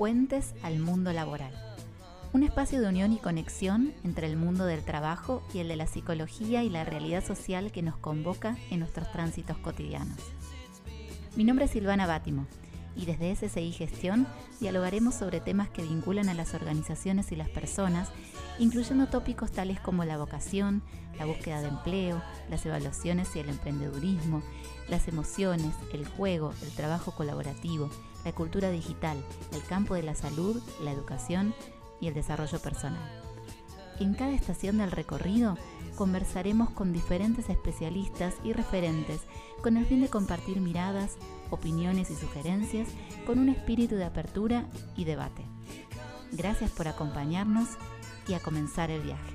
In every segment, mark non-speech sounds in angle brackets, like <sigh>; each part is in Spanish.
Puentes al Mundo Laboral, un espacio de unión y conexión entre el mundo del trabajo y el de la psicología y la realidad social que nos convoca en nuestros tránsitos cotidianos. Mi nombre es Silvana Bátimo y desde SSI Gestión dialogaremos sobre temas que vinculan a las organizaciones y las personas, incluyendo tópicos tales como la vocación, la búsqueda de empleo, las evaluaciones y el emprendedurismo, las emociones, el juego, el trabajo colaborativo, la cultura digital, el campo de la salud, la educación y el desarrollo personal. En cada estación del recorrido conversaremos con diferentes especialistas y referentes con el fin de compartir miradas, opiniones y sugerencias con un espíritu de apertura y debate. Gracias por acompañarnos y a comenzar el viaje.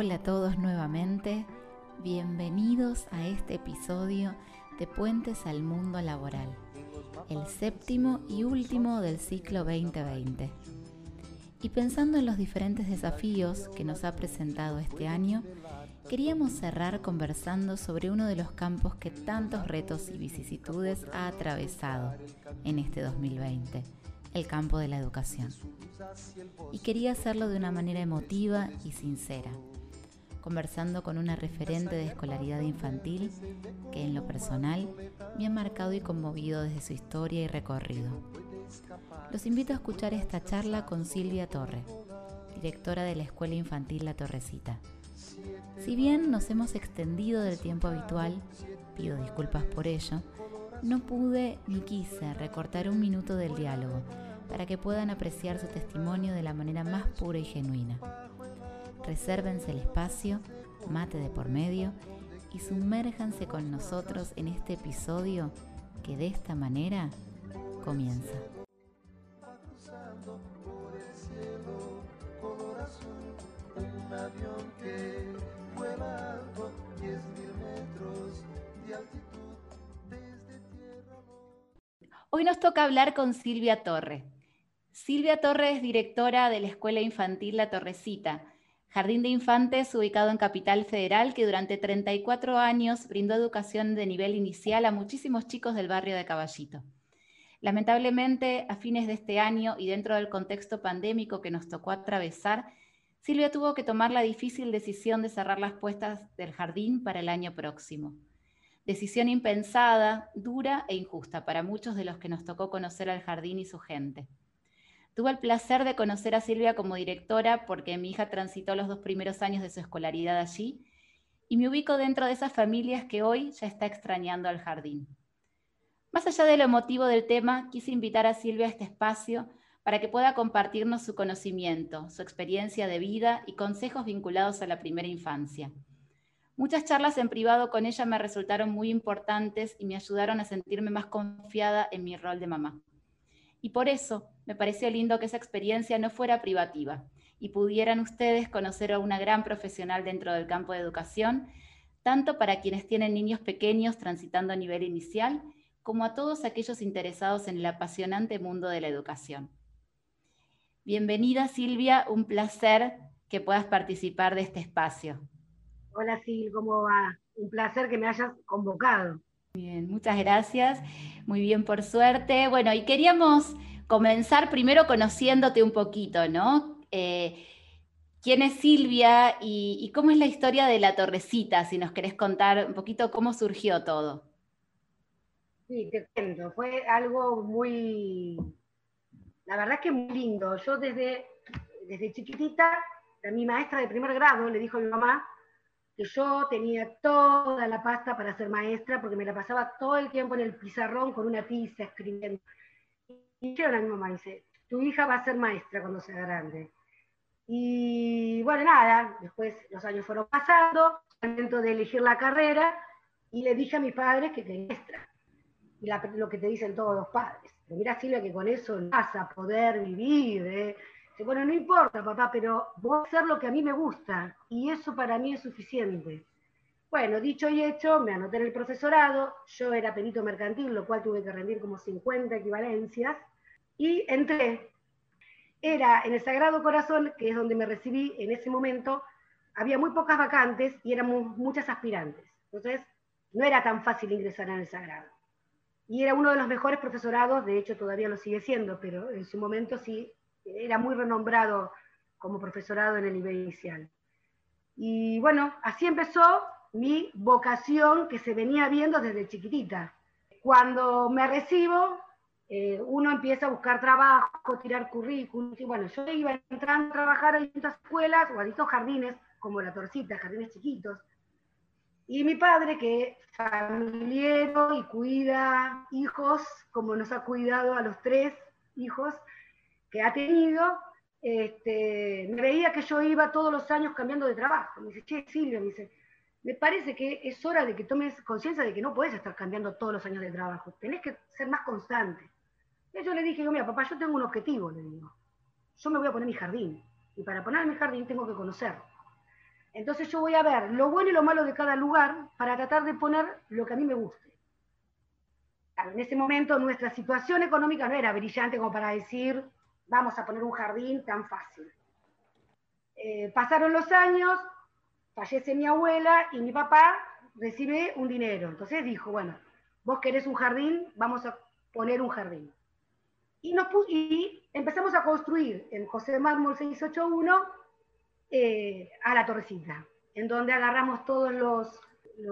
Hola a todos nuevamente, bienvenidos a este episodio de Puentes al Mundo Laboral, el séptimo y último del ciclo 2020. Y pensando en los diferentes desafíos que nos ha presentado este año, queríamos cerrar conversando sobre uno de los campos que tantos retos y vicisitudes ha atravesado en este 2020, el campo de la educación. Y quería hacerlo de una manera emotiva y sincera conversando con una referente de escolaridad infantil que en lo personal me ha marcado y conmovido desde su historia y recorrido. Los invito a escuchar esta charla con Silvia Torre, directora de la Escuela Infantil La Torrecita. Si bien nos hemos extendido del tiempo habitual, pido disculpas por ello, no pude ni quise recortar un minuto del diálogo para que puedan apreciar su testimonio de la manera más pura y genuina resérvense el espacio, mate de por medio y sumérjanse con nosotros en este episodio que de esta manera comienza. Hoy nos toca hablar con Silvia Torre. Silvia Torre es directora de la Escuela Infantil La Torrecita Jardín de Infantes ubicado en Capital Federal que durante 34 años brindó educación de nivel inicial a muchísimos chicos del barrio de Caballito. Lamentablemente, a fines de este año y dentro del contexto pandémico que nos tocó atravesar, Silvia tuvo que tomar la difícil decisión de cerrar las puestas del jardín para el año próximo. Decisión impensada, dura e injusta para muchos de los que nos tocó conocer al jardín y su gente. Tuve el placer de conocer a Silvia como directora porque mi hija transitó los dos primeros años de su escolaridad allí y me ubico dentro de esas familias que hoy ya está extrañando al jardín. Más allá de lo emotivo del tema, quise invitar a Silvia a este espacio para que pueda compartirnos su conocimiento, su experiencia de vida y consejos vinculados a la primera infancia. Muchas charlas en privado con ella me resultaron muy importantes y me ayudaron a sentirme más confiada en mi rol de mamá. Y por eso me pareció lindo que esa experiencia no fuera privativa y pudieran ustedes conocer a una gran profesional dentro del campo de educación, tanto para quienes tienen niños pequeños transitando a nivel inicial, como a todos aquellos interesados en el apasionante mundo de la educación. Bienvenida Silvia, un placer que puedas participar de este espacio. Hola Sil, ¿cómo va? Un placer que me hayas convocado. Bien, muchas gracias. Muy bien, por suerte. Bueno, y queríamos comenzar primero conociéndote un poquito, ¿no? Eh, ¿Quién es Silvia y, cómo es la historia de la torrecita? Si nos querés contar un poquito cómo surgió todo. Sí, te cuento. Fue algo muy, la verdad es que muy lindo. Yo desde, desde chiquitita, mi maestra de primer grado le dijo a mi mamá, que yo tenía toda la pasta para ser maestra porque me la pasaba todo el tiempo en el pizarrón con una tiza escribiendo. Y yo a mi mamá dice, tu hija va a ser maestra cuando sea grande. Y bueno, nada, después los años fueron pasando, momento de elegir la carrera, y le dije a mis padres que quería maestra. y lo que te dicen todos los padres. Pero mira, Silvia, que con eso vas a poder vivir. ¿eh? Bueno, no importa, papá, pero voy a hacer lo que a mí me gusta y eso para mí es suficiente. Bueno, dicho y hecho, me anoté en el profesorado, yo era perito mercantil, lo cual tuve que rendir como 50 equivalencias, y entré. Era en el Sagrado Corazón, que es donde me recibí en ese momento, había muy pocas vacantes y éramos muchas aspirantes. Entonces, no era tan fácil ingresar en el Sagrado. Y era uno de los mejores profesorados, de hecho todavía lo sigue siendo, pero en su momento sí, era muy renombrado como profesorado en el nivel inicial. Y bueno, así empezó mi vocación que se venía viendo desde chiquitita. Cuando me recibo, eh, uno empieza a buscar trabajo, tirar currículum, y bueno, yo iba entrando a trabajar a distintas escuelas o a distintos jardines, como la Torcita, jardines chiquitos. Y mi padre, que familiero y cuida hijos, como nos ha cuidado a los tres hijos que ha tenido, este, me veía que yo iba todos los años cambiando de trabajo. Me dice, che, Silvia, me dice, me parece que es hora de que tomes conciencia de que no puedes estar cambiando todos los años de trabajo, tenés que ser más constante. Y yo le dije, mira, papá, yo tengo un objetivo, le digo. Yo me voy a poner mi jardín. Y para poner mi jardín tengo que conocerlo. Entonces yo voy a ver lo bueno y lo malo de cada lugar para tratar de poner lo que a mí me guste. En ese momento nuestra situación económica no era brillante como para decir, vamos a poner un jardín tan fácil. Eh, pasaron los años, fallece mi abuela y mi papá recibe un dinero. Entonces dijo, bueno, vos querés un jardín, vamos a poner un jardín. Y, nos, y empezamos a construir en José Mármol 681 eh, a la torrecita, en donde agarramos todos los,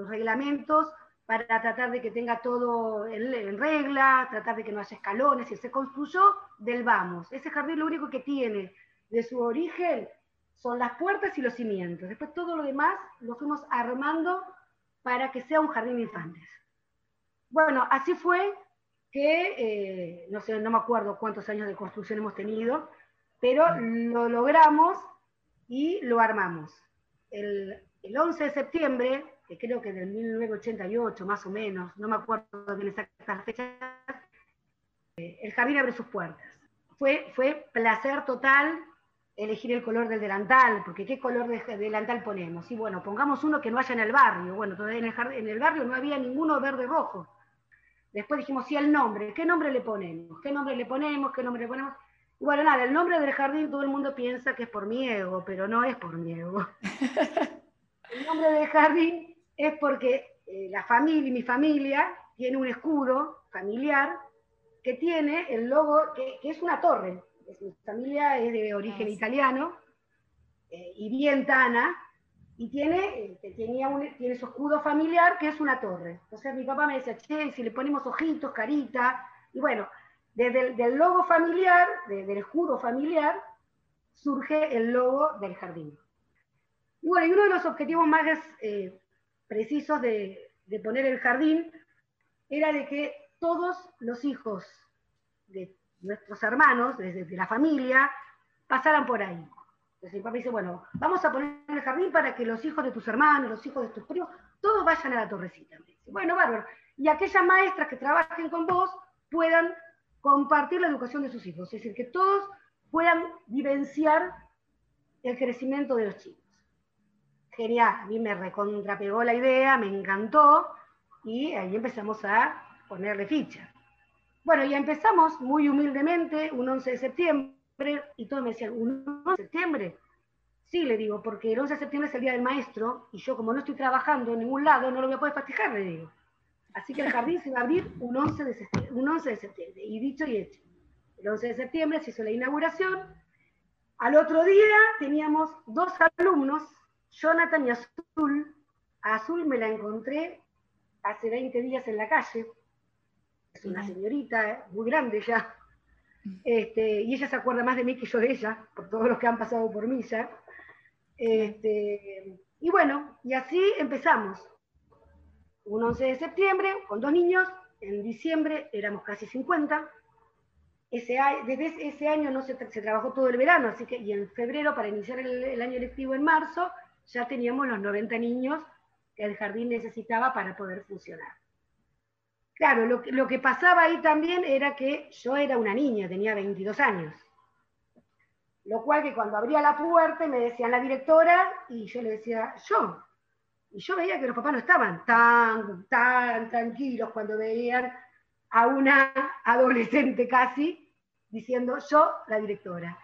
reglamentos para tratar de que tenga todo en, regla, tratar de que no haya escalones, y se construyó del vamos. Ese jardín lo único que tiene de su origen son las puertas y los cimientos. Después todo lo demás lo fuimos armando para que sea un jardín de infantes. Bueno, así fue que, eh, no sé, no me acuerdo cuántos años de construcción hemos tenido, pero lo logramos y lo armamos. El, 11 de septiembre, que creo que del 1988 más o menos, no me acuerdo bien exactas fechas, eh, el jardín abre sus puertas. Fue, fue placer total elegir el color del delantal, porque ¿qué color de delantal ponemos? Y bueno, pongamos uno que no haya en el barrio. Bueno, todavía en el, en el barrio no había ninguno verde-rojo. Después dijimos, sí, el nombre. ¿Qué nombre le ponemos? ¿Qué nombre le ponemos? ¿Qué nombre le ponemos? Bueno, nada, el nombre del jardín todo el mundo piensa que es por mi ego, pero no es por mi ego. <laughs> el nombre del jardín es porque eh, la familia, mi familia, tiene un escudo familiar que tiene el logo, que, es una torre. Mi familia es de origen italiano eh, y bien tana, y tiene, eh, tenía tiene su escudo familiar que es una torre. Entonces mi papá me decía, che, si le ponemos ojitos, carita, y bueno, desde el del logo familiar, del escudo familiar, surge el logo del jardín. Y bueno, y uno de los objetivos más eh, precisos de, poner el jardín era de que todos los hijos de nuestros hermanos, desde de la familia, pasaran por ahí. Entonces mi papá dice, bueno, vamos a poner el jardín para que los hijos de tus hermanos, los hijos de tus primos, todos vayan a la torrecita. bueno, bárbaro. Y aquellas maestras que trabajen con vos puedan compartir la educación de sus hijos, es decir, que todos puedan vivenciar el crecimiento de los chicos. Genial, a mí me recontrapegó la idea, me encantó, y ahí empezamos a ponerle ficha. Bueno, ya empezamos muy humildemente, un 11 de septiembre, y todos me decían, ¿un 11 de septiembre? Sí, le digo, porque el 11 de septiembre es el Día del Maestro, y yo como no estoy trabajando en ningún lado, no lo voy a poder festejar, le digo. Así que el jardín se va a abrir un 11 de septiembre. Un 11 de septiembre y dicho y hecho. El 11 de septiembre se hizo la inauguración. Al otro día teníamos dos alumnos, Jonathan y Azul. A Azul me la encontré hace 20 días en la calle. Es una señorita ¿eh? muy grande ya. Este, y ella se acuerda más de mí que yo de ella, por todos los que han pasado por mí ya. Este, y bueno, y así empezamos un 11 de septiembre con dos niños, en diciembre éramos casi 50, ese, desde ese año no se, trabajó todo el verano, así que y en febrero, para iniciar el, año lectivo en marzo, ya teníamos los 90 niños que el jardín necesitaba para poder funcionar. Claro, lo, que- lo que pasaba ahí también era que yo era una niña, tenía 22 años. Lo cual que cuando abría la puerta me decían la directora y yo le decía yo. Y yo veía que los papás no estaban tan, tan tranquilos cuando veían a una adolescente casi diciendo yo, la directora.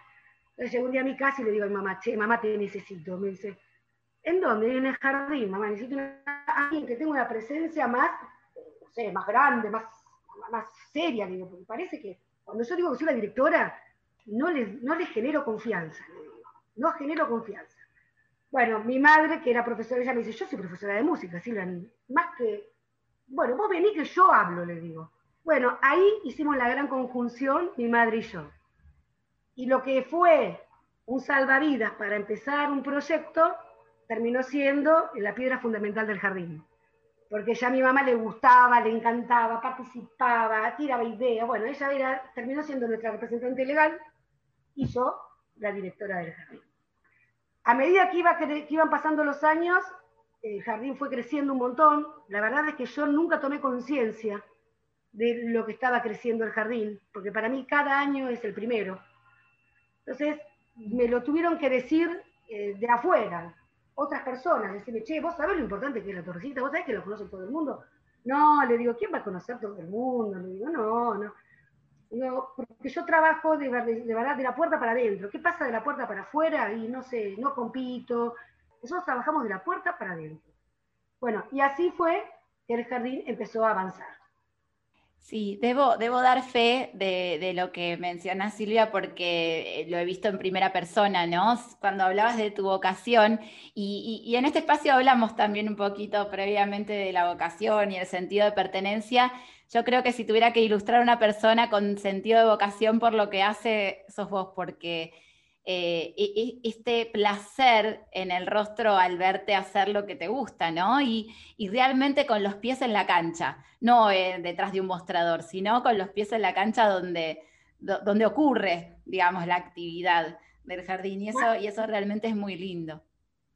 Entonces llego un día a mi casa y le digo a mi mamá, che, mamá, te necesito. Me dice, ¿en dónde? En el jardín, mamá, necesito una- alguien que tenga una presencia más, más grande, más, más seria, digo, porque parece que cuando yo digo que soy la directora, no les, no les genero confianza, no genero confianza. Bueno, mi madre, que era profesora, ella me dice, yo soy profesora de música, Silvia, más que, bueno, vos vení que yo hablo, le digo. Bueno, ahí hicimos la gran conjunción, mi madre y yo. Y lo que fue un salvavidas para empezar un proyecto, terminó siendo la piedra fundamental del jardín. Porque ya a mi mamá le gustaba, le encantaba, participaba, tiraba ideas. Bueno, ella era, terminó siendo nuestra representante legal y yo la directora del jardín. A medida que, iba, que iban pasando los años, el jardín fue creciendo un montón. La verdad es que yo nunca tomé conciencia de lo que estaba creciendo el jardín, porque para mí cada año es el primero. Entonces, me lo tuvieron que decir eh, de afuera, otras personas, decirme, che, vos sabés lo importante que es la torrecita, vos sabés que lo conoce todo el mundo. No, le digo, ¿quién va a conocer todo el mundo? Le digo, no, no. Digo, porque yo trabajo de, de verdad de la puerta para adentro. ¿Qué pasa de la puerta para afuera? Y no sé, no compito. Nosotros trabajamos de la puerta para adentro. Bueno, y así fue que el jardín empezó a avanzar. Sí, debo, debo dar fe de, de lo que menciona Silvia porque eh, lo he visto en primera persona, ¿no? Cuando hablabas de tu vocación y, y- y en este espacio hablamos también un poquito previamente de la vocación y el sentido de pertenencia. Yo creo que si tuviera que ilustrar a una persona con sentido de vocación por lo que hace, sos vos, porque eh, e- e- este placer en el rostro al verte hacer lo que te gusta, ¿no? Y, y realmente con los pies en la cancha, no eh, detrás de un mostrador, sino con los pies en la cancha donde, do- donde ocurre, digamos, la actividad del jardín. Y eso, y eso realmente es muy lindo.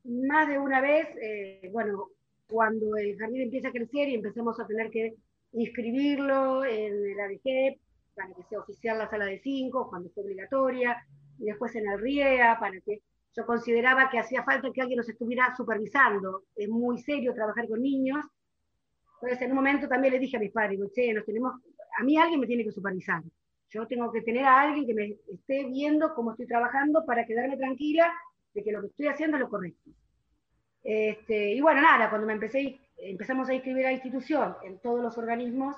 más de una vez, eh, bueno, cuando el jardín empieza a crecer y empezamos a tener que inscribirlo en el ADG para que sea oficial la sala de cinco, cuando fue obligatoria, y después en el RIEA, para que yo consideraba que hacía falta que alguien nos estuviera supervisando. Es muy serio trabajar con niños. Entonces, en un momento también le dije a mis padres, che, nos tenemos, a mí alguien me tiene que supervisar. Yo tengo que tener a alguien que me esté viendo cómo estoy trabajando para quedarme tranquila de que lo que estoy haciendo es lo correcto. Este, y bueno, nada, cuando me empecé, empezamos a inscribir a la institución en todos los organismos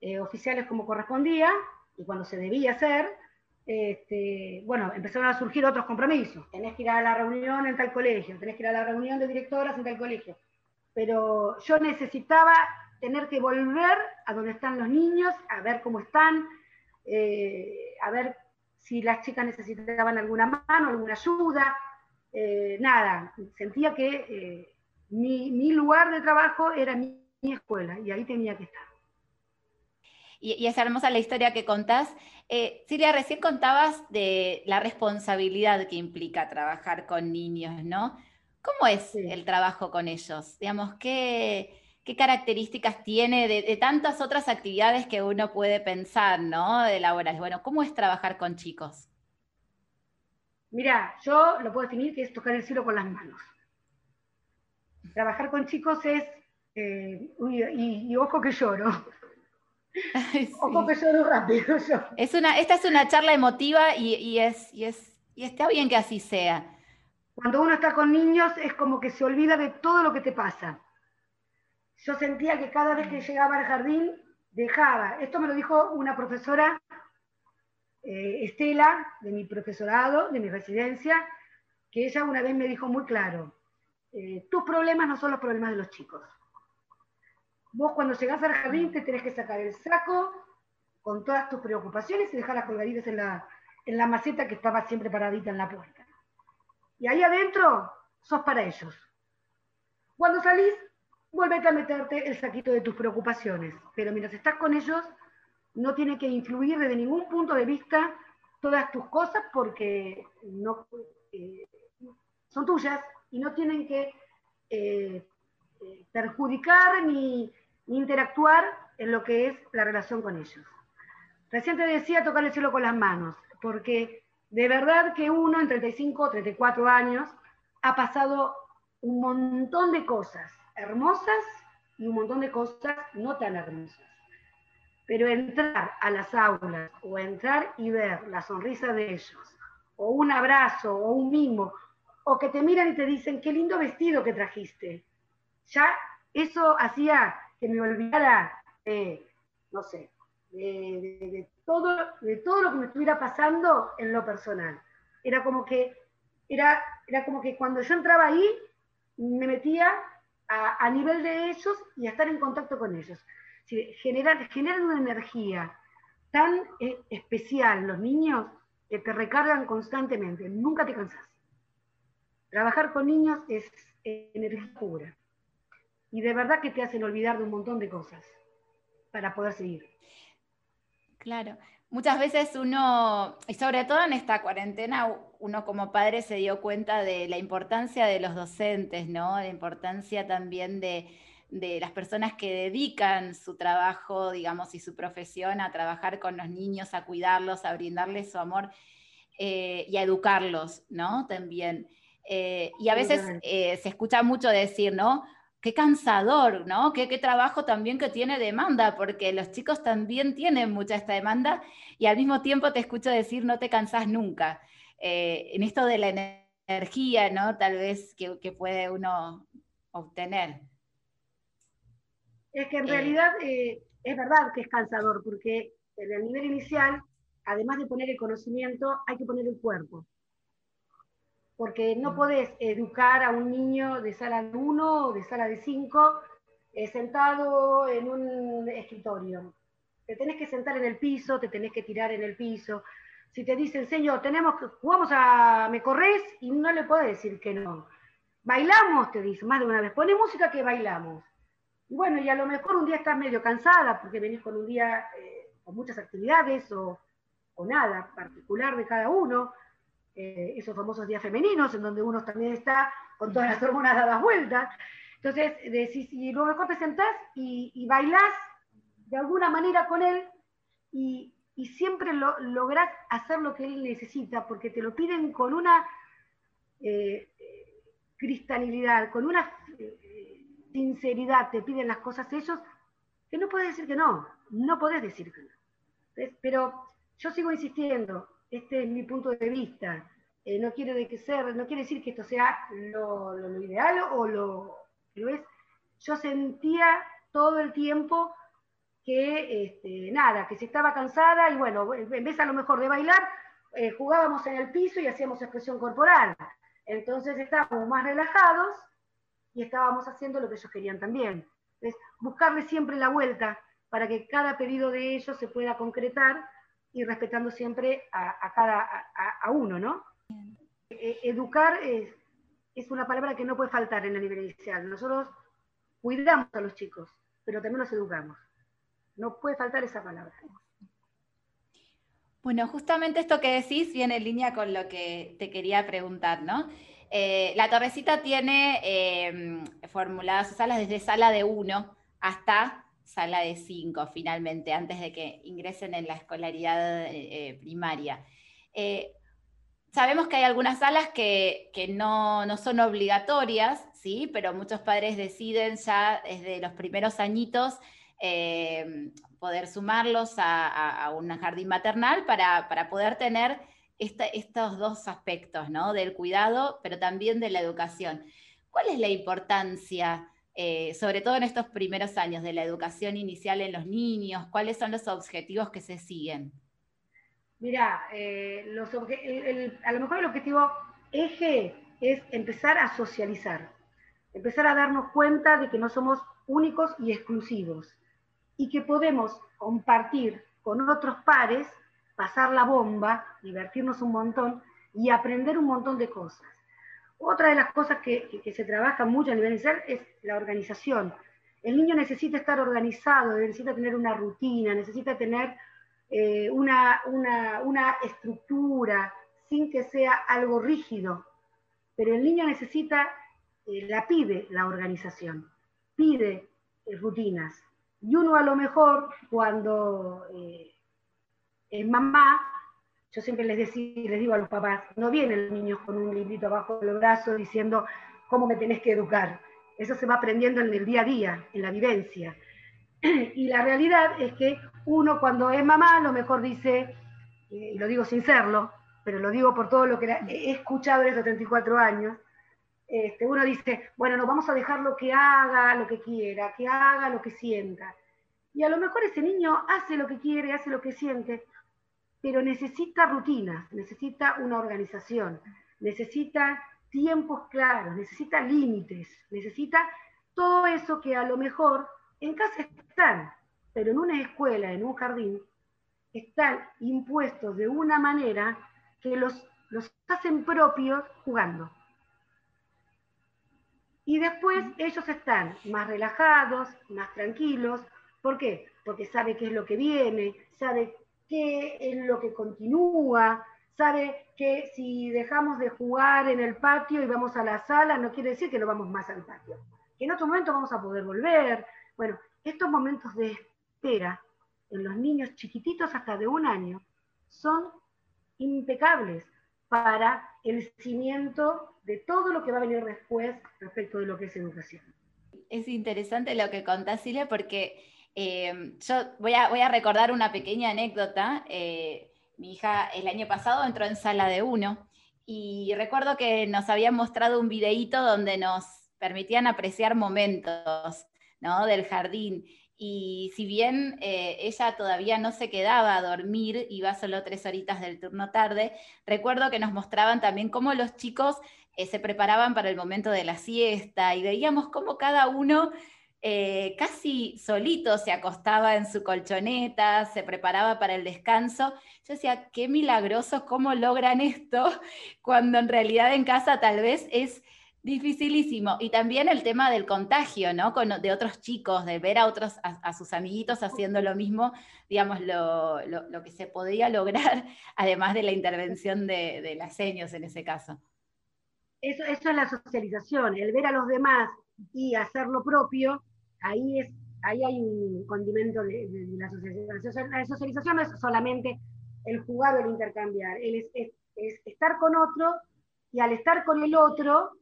eh, oficiales como correspondía, y cuando se debía hacer, este, bueno, empezaron a surgir otros compromisos. Tenés que ir a la reunión en tal colegio, tenés que ir a la reunión de directoras en tal colegio. Pero yo necesitaba tener que volver a donde están los niños, a ver cómo están, eh, a ver si las chicas necesitaban alguna mano, alguna ayuda. Eh, nada, sentía que eh, mi, lugar de trabajo era mi escuela y ahí tenía que estar. Y, y es hermosa la historia que contás. Eh, Silvia, recién contabas de la responsabilidad que implica trabajar con niños, ¿no? ¿Cómo es Sí. el trabajo con ellos? Digamos, ¿qué, qué características tiene de, de tantas otras actividades que uno puede pensar, ¿no? De laborales. Bueno, ¿cómo es trabajar con chicos? Mira, yo lo puedo definir que es tocar el cielo con las manos. Trabajar con chicos es, eh, y, y ojo que lloro, Ay, sí. ojo que lloro rápido <laughs> yo. Es una, esta es una charla emotiva y, y es, y, es, y está bien que así sea. Cuando uno está con niños es como que se olvida de todo lo que te pasa. Yo sentía que cada vez que llegaba al jardín dejaba, esto me lo dijo una profesora, eh, Estela, de mi profesorado, de mi residencia, que ella una vez me dijo muy claro, eh, tus problemas no son los problemas de los chicos. Vos cuando llegás al jardín te tenés que sacar el saco con todas tus preocupaciones y dejarlas colgaditas en la, en la maceta que estaba siempre paradita en la puerta. Y ahí adentro sos para ellos. Cuando salís, vuelvete a meterte el saquito de tus preocupaciones. Pero mientras estás con ellos, no tiene que influir desde ningún punto de vista todas tus cosas porque no, eh, son tuyas y no tienen que eh, eh, perjudicar ni interactuar en lo que es la relación con ellos. Recién te decía tocar el cielo con las manos, porque de verdad que uno en 35 o 34 años ha pasado un montón de cosas hermosas y un montón de cosas no tan hermosas. Pero entrar a las aulas o entrar y ver la sonrisa de ellos, o un abrazo, o un mimo, o que te miran y te dicen, qué lindo vestido que trajiste. Ya eso hacía que me olvidara, no sé, de, todo, de todo lo que me estuviera pasando en lo personal. Era como que, era, era como que cuando yo entraba ahí, me metía a, nivel de ellos y a estar en contacto con ellos. generan una energía tan eh, especial los niños que te recargan constantemente, nunca te cansas. Trabajar con niños es energía pura. Y de verdad que te hacen olvidar de un montón de cosas para poder seguir. Claro. Muchas veces uno, y sobre todo en esta cuarentena, uno como padre se dio cuenta de la importancia de los docentes, ¿no? La importancia también de, las personas que dedican su trabajo, digamos, y su profesión a trabajar con los niños, a cuidarlos, a brindarles su amor eh, y a educarlos, ¿no? También. Eh, y a veces eh, se escucha mucho decir, ¿no? Qué cansador, ¿no? Qué, trabajo también que tiene demanda, porque los chicos también tienen mucha esta demanda y al mismo tiempo te escucho decir no te cansás nunca. Eh, en esto de la energía, ¿no? Tal vez que, puede uno obtener. Es que en realidad es verdad que es cansador, porque en el nivel inicial, además de poner el conocimiento, hay que poner el cuerpo porque no mm. podés educar a un niño de sala de 1 o de sala de 5 eh, sentado en un escritorio. Te tenés que sentar en el piso, te tenés que tirar en el piso. Si te dicen, señor, tenemos que, jugamos a, me corres, y no le podés decir que no. Bailamos, te dice más de una vez, pone música que bailamos. Y bueno, y a lo mejor un día estás medio cansada porque venís con un día eh, con muchas actividades o, o nada particular de cada uno eh, esos famosos días femeninos, en donde uno también está con todas las hormonas dadas vueltas. Entonces, decís, y luego te sentás y, y bailás de alguna manera con él y, siempre lo, lográs hacer lo que él necesita, porque te lo piden con una eh, cristalidad, con una eh, sinceridad, te piden las cosas ellos, que no puedes decir que no, no podés decir que no. Pero yo sigo insistiendo, este es mi punto de vista. Eh, no, quiere decir que esto sea lo, ideal o lo es. Yo sentía todo el tiempo que, este, nada, que se estaba cansada y bueno, en vez a lo mejor de bailar, eh, jugábamos en el piso y hacíamos expresión corporal. Entonces estábamos más relajados y estábamos haciendo lo que ellos querían también. Es buscarle siempre la vuelta para que cada pedido de ellos se pueda concretar y respetando siempre a, cada a, uno, ¿no? E, educar es, es, una palabra que no puede faltar en el nivel inicial. Nosotros cuidamos a los chicos, pero también los educamos. No puede faltar esa palabra. Bueno, justamente esto que decís viene en línea con lo que te quería preguntar, ¿no? Eh, la torrecita tiene eh, formuladas sus salas desde sala de 1 hasta sala de 5 finalmente, antes de que ingresen en la escolaridad eh, eh, primaria. Eh, sabemos que hay algunas salas que, no, son obligatorias, ¿sí? pero muchos padres deciden ya desde los primeros añitos poder sumarlos a, un jardín maternal para, poder tener estos dos aspectos, ¿no? del cuidado, pero también de la educación. ¿Cuál es la importancia eh, sobre todo en estos primeros años de la educación inicial en los niños? ¿Cuáles son los objetivos que se siguen? Mira, eh, a lo mejor el objetivo eje es empezar a socializar, empezar a darnos cuenta de que no somos únicos y exclusivos y que podemos compartir con otros pares, pasar la bomba, divertirnos un montón y aprender un montón de cosas. Otra de las cosas que, se trabaja mucho a nivel inicial es la organización. El niño necesita estar organizado, necesita tener una rutina, necesita tener eh, una, estructura sin que sea algo rígido. Pero el niño necesita, eh, la pide la organización, pide eh, rutinas. Y uno a lo mejor cuando es mamá, yo siempre les, les digo a los papás, no vienen los niños con un librito abajo del brazo diciendo cómo me tenés que educar. Eso se va aprendiendo en el día a día, en la vivencia. <clears throat> Y la realidad es que uno cuando es mamá lo mejor dice, y lo digo sin serlo, pero lo digo por todo lo que he escuchado en estos 34 años, este, uno dice, bueno, no vamos a dejarlo que haga lo que quiera, que haga lo que sienta. Y a lo mejor ese niño hace lo que quiere, hace lo que siente, pero necesita rutinas, necesita una organización, necesita tiempos claros, necesita límites, necesita todo eso que a lo mejor en casa están, pero en una escuela, en un jardín, están impuestos de una manera que los, los hacen propios jugando. Y después ellos están más relajados, más tranquilos. ¿Por qué? Porque sabe qué es lo que viene, sabe qué es lo que continúa, sabe que si dejamos de jugar en el patio y vamos a la sala, no quiere decir que no vamos más al patio. Que en otro momento vamos a poder volver. Bueno, estos momentos de espera en los niños chiquititos hasta de un año son impecables para el cimiento de todo lo que va a venir después respecto de lo que es educación. Es interesante lo que contás, Silvia, porque eh, yo voy a, voy a, recordar una pequeña anécdota. Eh, mi hija el año pasado entró en sala de uno y recuerdo que nos habían mostrado un videíto donde nos permitían apreciar momentos ¿no? del jardín. Y si bien eh, ella todavía no se quedaba a dormir, iba solo tres horitas del turno tarde, recuerdo que nos mostraban también cómo los chicos eh, se preparaban para el momento de la siesta y veíamos cómo cada uno eh, casi solito se acostaba en su colchoneta, se preparaba para el descanso. Yo decía, qué milagroso cómo logran esto <laughs> cuando en realidad en casa tal vez es Dificilísimo. Y también el tema del contagio, ¿no? Con, de otros chicos, de ver a otros, a, sus amiguitos haciendo lo mismo, digamos, lo, que se podía lograr, <laughs> además de la intervención de, las seños en ese caso. Eso, eso es la socialización, el ver a los demás y hacer lo propio, ahí, es, ahí hay un condimento de, la socialización. La socialización no es solamente el jugar el intercambiar, es, es estar con otro y al estar con el otro,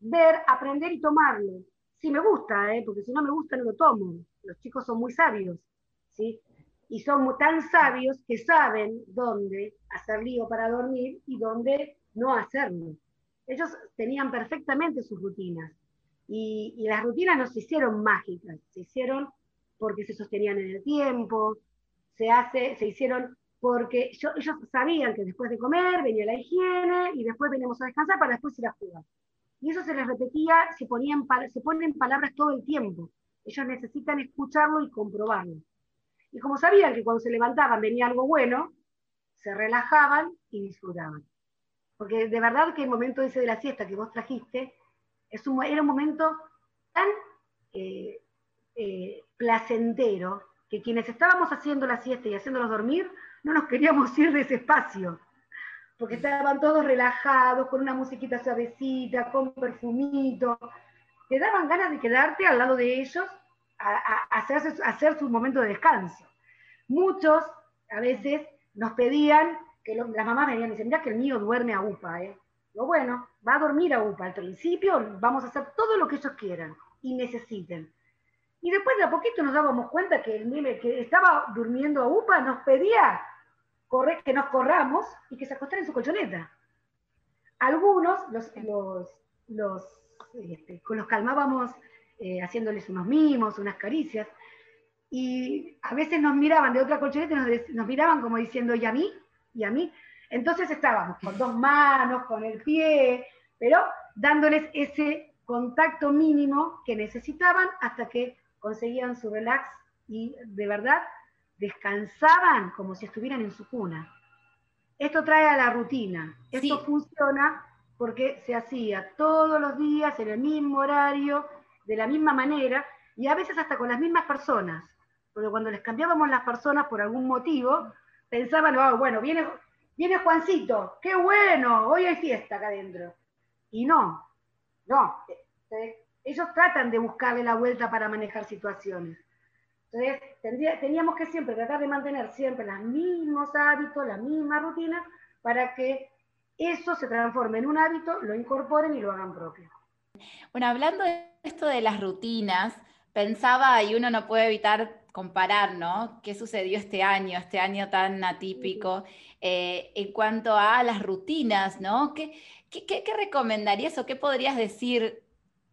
ver, aprender y tomarlo. Si me gusta, ¿eh? porque si no me gusta no lo tomo. Los chicos son muy sabios, ¿sí? Y son tan sabios que saben dónde hacer lío para dormir y dónde no hacerlo. Ellos tenían perfectamente sus rutinas. Y, las rutinas no se hicieron mágicas, se hicieron porque se sostenían en el tiempo, se, hace, se hicieron porque ellos sabían que después de comer venía la higiene y después veníamos a descansar para después ir a jugar. Y eso se les repetía, se, ponían, se ponen palabras todo el tiempo. Ellos necesitan escucharlo y comprobarlo. Y como sabían que cuando se levantaban venía algo bueno, se relajaban y disfrutaban. Porque de verdad que el momento ese de la siesta que vos trajiste es un, era un momento tan eh, eh, placentero que quienes estábamos haciendo la siesta y haciéndolos dormir, no nos queríamos ir de ese espacio porque estaban todos relajados, con una musiquita suavecita, con perfumito. Te daban ganas de quedarte al lado de ellos a, hacerse, hacer su momento de descanso. Muchos a veces nos pedían, que las mamás venían y decían, mira que el mío duerme a UPA, ¿eh? Lo bueno, va a dormir a UPA. Al principio vamos a hacer todo lo que ellos quieran y necesiten. Y después de a poquito nos dábamos cuenta que el que estaba durmiendo a UPA nos pedía que nos corramos y que se acostaran en su colchoneta. Algunos los, los, los, este, los calmábamos eh, haciéndoles unos mimos, unas caricias, y a veces nos miraban de otra colchoneta y nos, miraban como diciendo, ¿y a mí? ¿Y a mí? Entonces estábamos con dos manos, con el pie, pero dándoles ese contacto mínimo que necesitaban hasta que conseguían su relax y de verdad descansaban como si estuvieran en su cuna. Esto trae a la rutina. Esto funciona porque se hacía todos los días en el mismo horario, de la misma manera, y a veces hasta con las mismas personas. Porque cuando les cambiábamos las personas por algún motivo, pensaban, oh, bueno, viene, viene Juancito, qué bueno, hoy hay fiesta acá adentro. Y no, no. Eh, ellos tratan de buscarle la vuelta para manejar situaciones Entonces, teníamos que siempre tratar de mantener siempre los mismos hábitos, las mismas rutinas, para que eso se transforme en un hábito, lo incorporen y lo hagan propio. Bueno, hablando de esto de las rutinas, pensaba, y uno no puede evitar comparar, ¿no? ¿Qué sucedió este año, este año tan atípico, eh, en cuanto a las rutinas, ¿no? ¿Qué, qué, recomendarías o qué podrías decir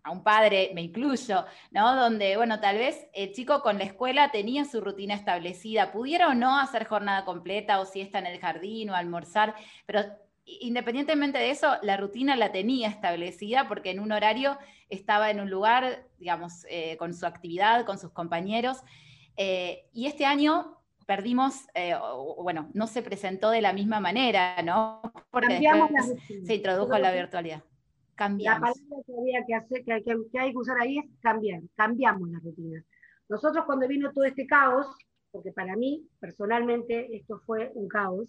a un padre, me incluyo, ¿no? Donde, bueno, tal vez el chico con la escuela tenía su rutina establecida, pudiera o no hacer jornada completa o si está en el jardín o almorzar, pero independientemente de eso, la rutina la tenía establecida porque en un horario estaba en un lugar, digamos, eh, con su actividad, con sus compañeros. Eh, y este año perdimos, eh, bueno, no se presentó de la misma manera, ¿no? Porque Cambiamos se introdujo la virtualidad. Cambiamos. La palabra que, había que, hacer, que, hay que usar ahí es cambiar, cambiamos la rutina. Nosotros cuando vino todo este caos, porque para mí personalmente esto fue un caos,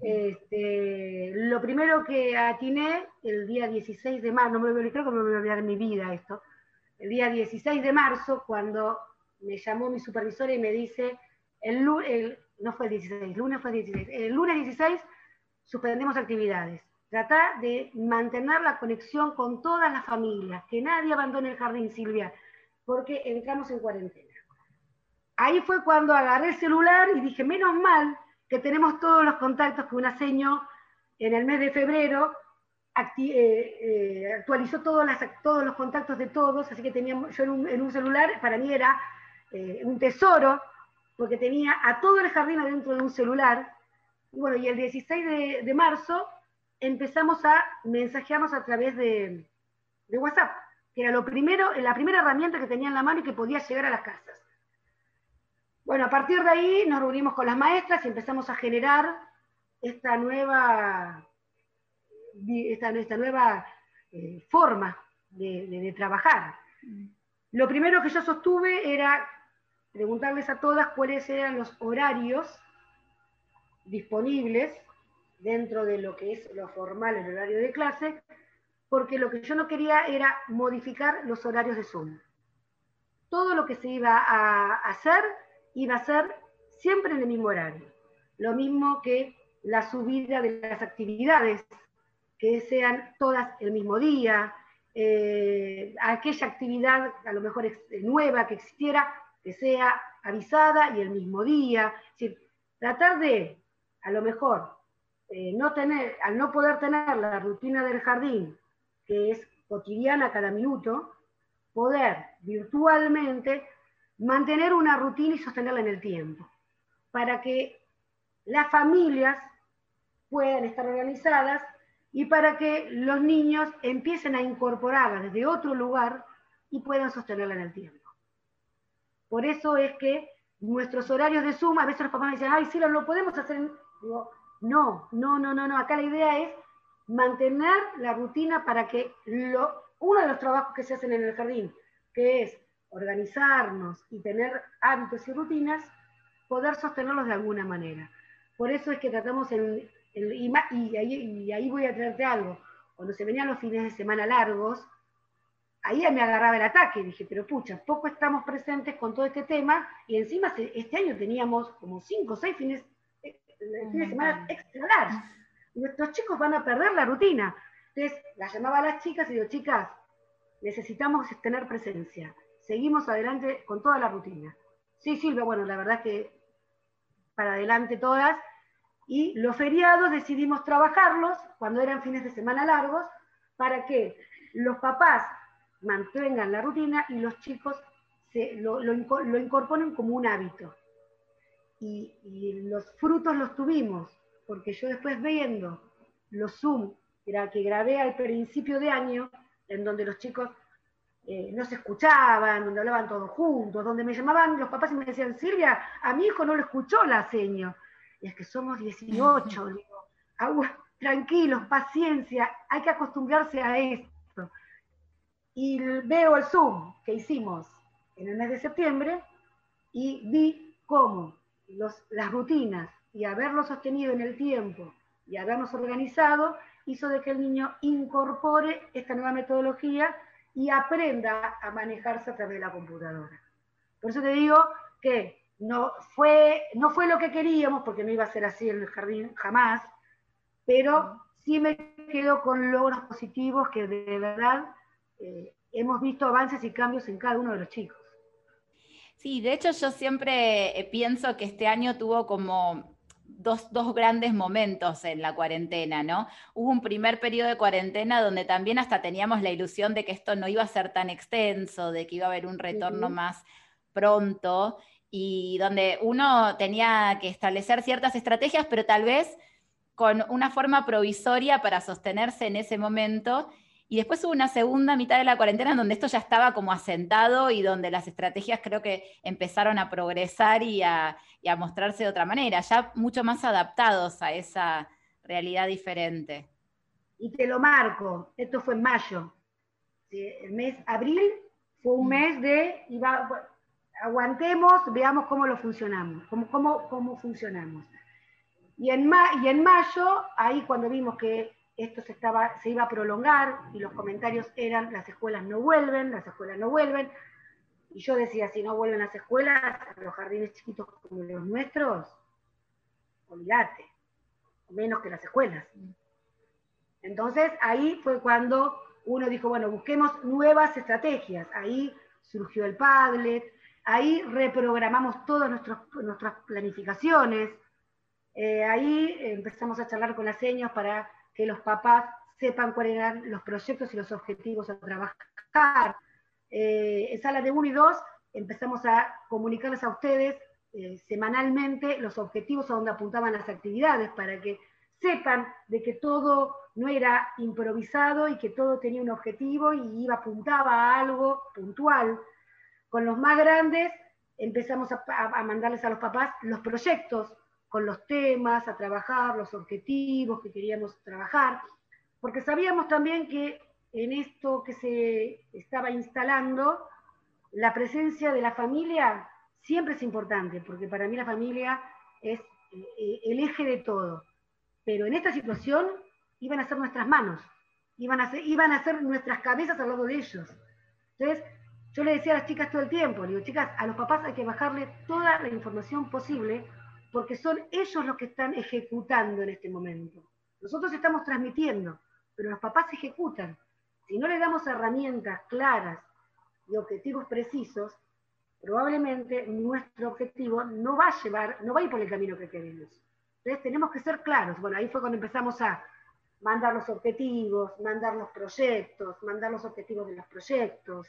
este, lo primero que atiné el día 16 de marzo, no me creo que me voy a olvidar en mi vida esto, el día 16 de marzo, cuando me llamó mi supervisora y me dice, el, el no fue el 16, el lunes fue el 16, el lunes 16 suspendemos actividades. Trata de mantener la conexión con todas las familias, que nadie abandone el jardín, Silvia, porque entramos en cuarentena. Ahí fue cuando agarré el celular y dije, menos mal que tenemos todos los contactos que una seño en el mes de febrero eh, eh, actualizó todos, todos, los contactos de todos, así que teníamos, yo en un, celular, para mí era eh, un tesoro, porque tenía a todo el jardín adentro de un celular. Y bueno, y el 16 de, marzo empezamos a mensajearnos a través de, de WhatsApp, que era lo primero, la primera herramienta que tenía en la mano y que podía llegar a las casas. Bueno, a partir de ahí nos reunimos con las maestras y empezamos a generar esta nueva, esta, nueva eh, forma de, trabajar. Lo primero que yo sostuve era preguntarles a todas cuáles eran los horarios disponibles dentro de lo que es lo formal, el horario de clase, porque lo que yo no quería era modificar los horarios de Zoom. Todo lo que se iba a hacer iba a ser siempre en el mismo horario. Lo mismo que la subida de las actividades, que sean todas el mismo día, eh, aquella actividad a lo mejor nueva que existiera, que sea avisada y el mismo día. Es tratar de, a lo mejor, eh, no tener, al no poder tener la rutina del jardín, que es cotidiana cada minuto, poder virtualmente mantener una rutina y sostenerla en el tiempo, para que las familias puedan estar organizadas y para que los niños empiecen a incorporarla desde otro lugar y puedan sostenerla en el tiempo. Por eso es que nuestros horarios de suma, a veces los papás me dicen, ay, sí, lo podemos hacer. Digo, no, no, no, no, no. Acá la idea es mantener la rutina para que lo, uno de los trabajos que se hacen en el jardín, que es organizarnos y tener hábitos y rutinas, poder sostenerlos de alguna manera. Por eso es que tratamos en, y, ahí, voy a traerte algo, cuando se venían los fines de semana largos, ahí me agarraba el ataque, dije, pero pucha, poco estamos presentes con todo este tema, y encima este año teníamos como cinco o seis fines, eh, de semana extra largos. Nuestros chicos van a perder la rutina. Entonces, la llamaba a las chicas y digo, chicas, necesitamos tener presencia seguimos adelante con toda la rutina. Sí, Silvia, bueno, la verdad es que para adelante todas. Y los feriados decidimos trabajarlos cuando eran fines de semana largos para que los papás mantengan la rutina y los chicos se, lo, lo, incorporen como un hábito. Y, y, los frutos los tuvimos, porque yo después viendo los Zoom que grabé al principio de año, en donde los chicos eh, no se escuchaban, donde hablaban todos juntos, donde me llamaban los papás y me decían, Silvia, a mi hijo no lo escuchó la seño. Y es que somos 18, <laughs> digo, agua, tranquilos, paciencia, hay que acostumbrarse a esto. Y veo el Zoom que hicimos en el mes de septiembre y vi cómo las rutinas y haberlo sostenido en el tiempo y habernos organizado hizo de que el niño incorpore esta nueva metodología y aprenda a manejarse a través de la computadora. Por eso te digo que no fue, no fue lo que queríamos, porque no iba a ser así en el jardín jamás, pero sí me quedo con logros positivos que de verdad eh, hemos visto avances y cambios en cada uno de los chicos. Sí, de hecho yo siempre eh, pienso que este año tuvo como dos, grandes momentos en la cuarentena, ¿no? Hubo un primer periodo de cuarentena donde también hasta teníamos la ilusión de que esto no iba a ser tan extenso, de que iba a haber un retorno más pronto y donde uno tenía que establecer ciertas estrategias, pero tal vez con una forma provisoria para sostenerse en ese momento y después hubo una segunda mitad de la cuarentena donde esto ya estaba como asentado y donde las estrategias creo que empezaron a progresar y a, mostrarse de otra manera, ya mucho más adaptados a esa realidad diferente. Y te lo marco, esto fue en mayo. El mes abril fue un mm. mes de, aguantemos, veamos cómo lo funcionamos, cómo, cómo, cómo funcionamos. Y en, y en mayo, ahí cuando vimos que esto se, estaba, se iba a prolongar y los comentarios eran, las escuelas no vuelven, las escuelas no vuelven. Y yo decía, si no vuelven las escuelas, los jardines chiquitos como los nuestros, olvídate, menos que las escuelas. Entonces ahí fue cuando uno dijo, bueno, busquemos nuevas estrategias. Ahí surgió el Padlet, ahí reprogramamos todas nuestras planificaciones, eh, ahí empezamos a charlar con las señas para que los papás sepan cuáles eran los proyectos y los objetivos a trabajar. Eh, en sala de 1 y 2 empezamos a comunicarles a ustedes eh, semanalmente los objetivos a donde apuntaban las actividades para que sepan de que todo no era improvisado y que todo tenía un objetivo y iba apuntaba a algo puntual. Con los más grandes empezamos a mandarles a los papás los proyectos con los temas, a trabajar los objetivos que queríamos trabajar, porque sabíamos también que en esto que se estaba instalando, la presencia de la familia siempre es importante, porque para mí la familia es eh, el eje de todo. Pero en esta situación iban a ser nuestras manos, iban a ser, iban a ser nuestras cabezas al lado de ellos. Entonces, yo le decía a las chicas todo el tiempo, digo, chicas, a los papás hay que bajarle toda la información posible porque son ellos los que están ejecutando en este momento. Nosotros estamos transmitiendo, pero los papás ejecutan. Si no le damos herramientas claras y objetivos precisos, probablemente nuestro objetivo no va a llevar, no va a ir por el camino que queremos. Entonces tenemos que ser claros. Bueno, ahí fue cuando empezamos a mandar los objetivos, mandar los proyectos, mandar los objetivos de los proyectos,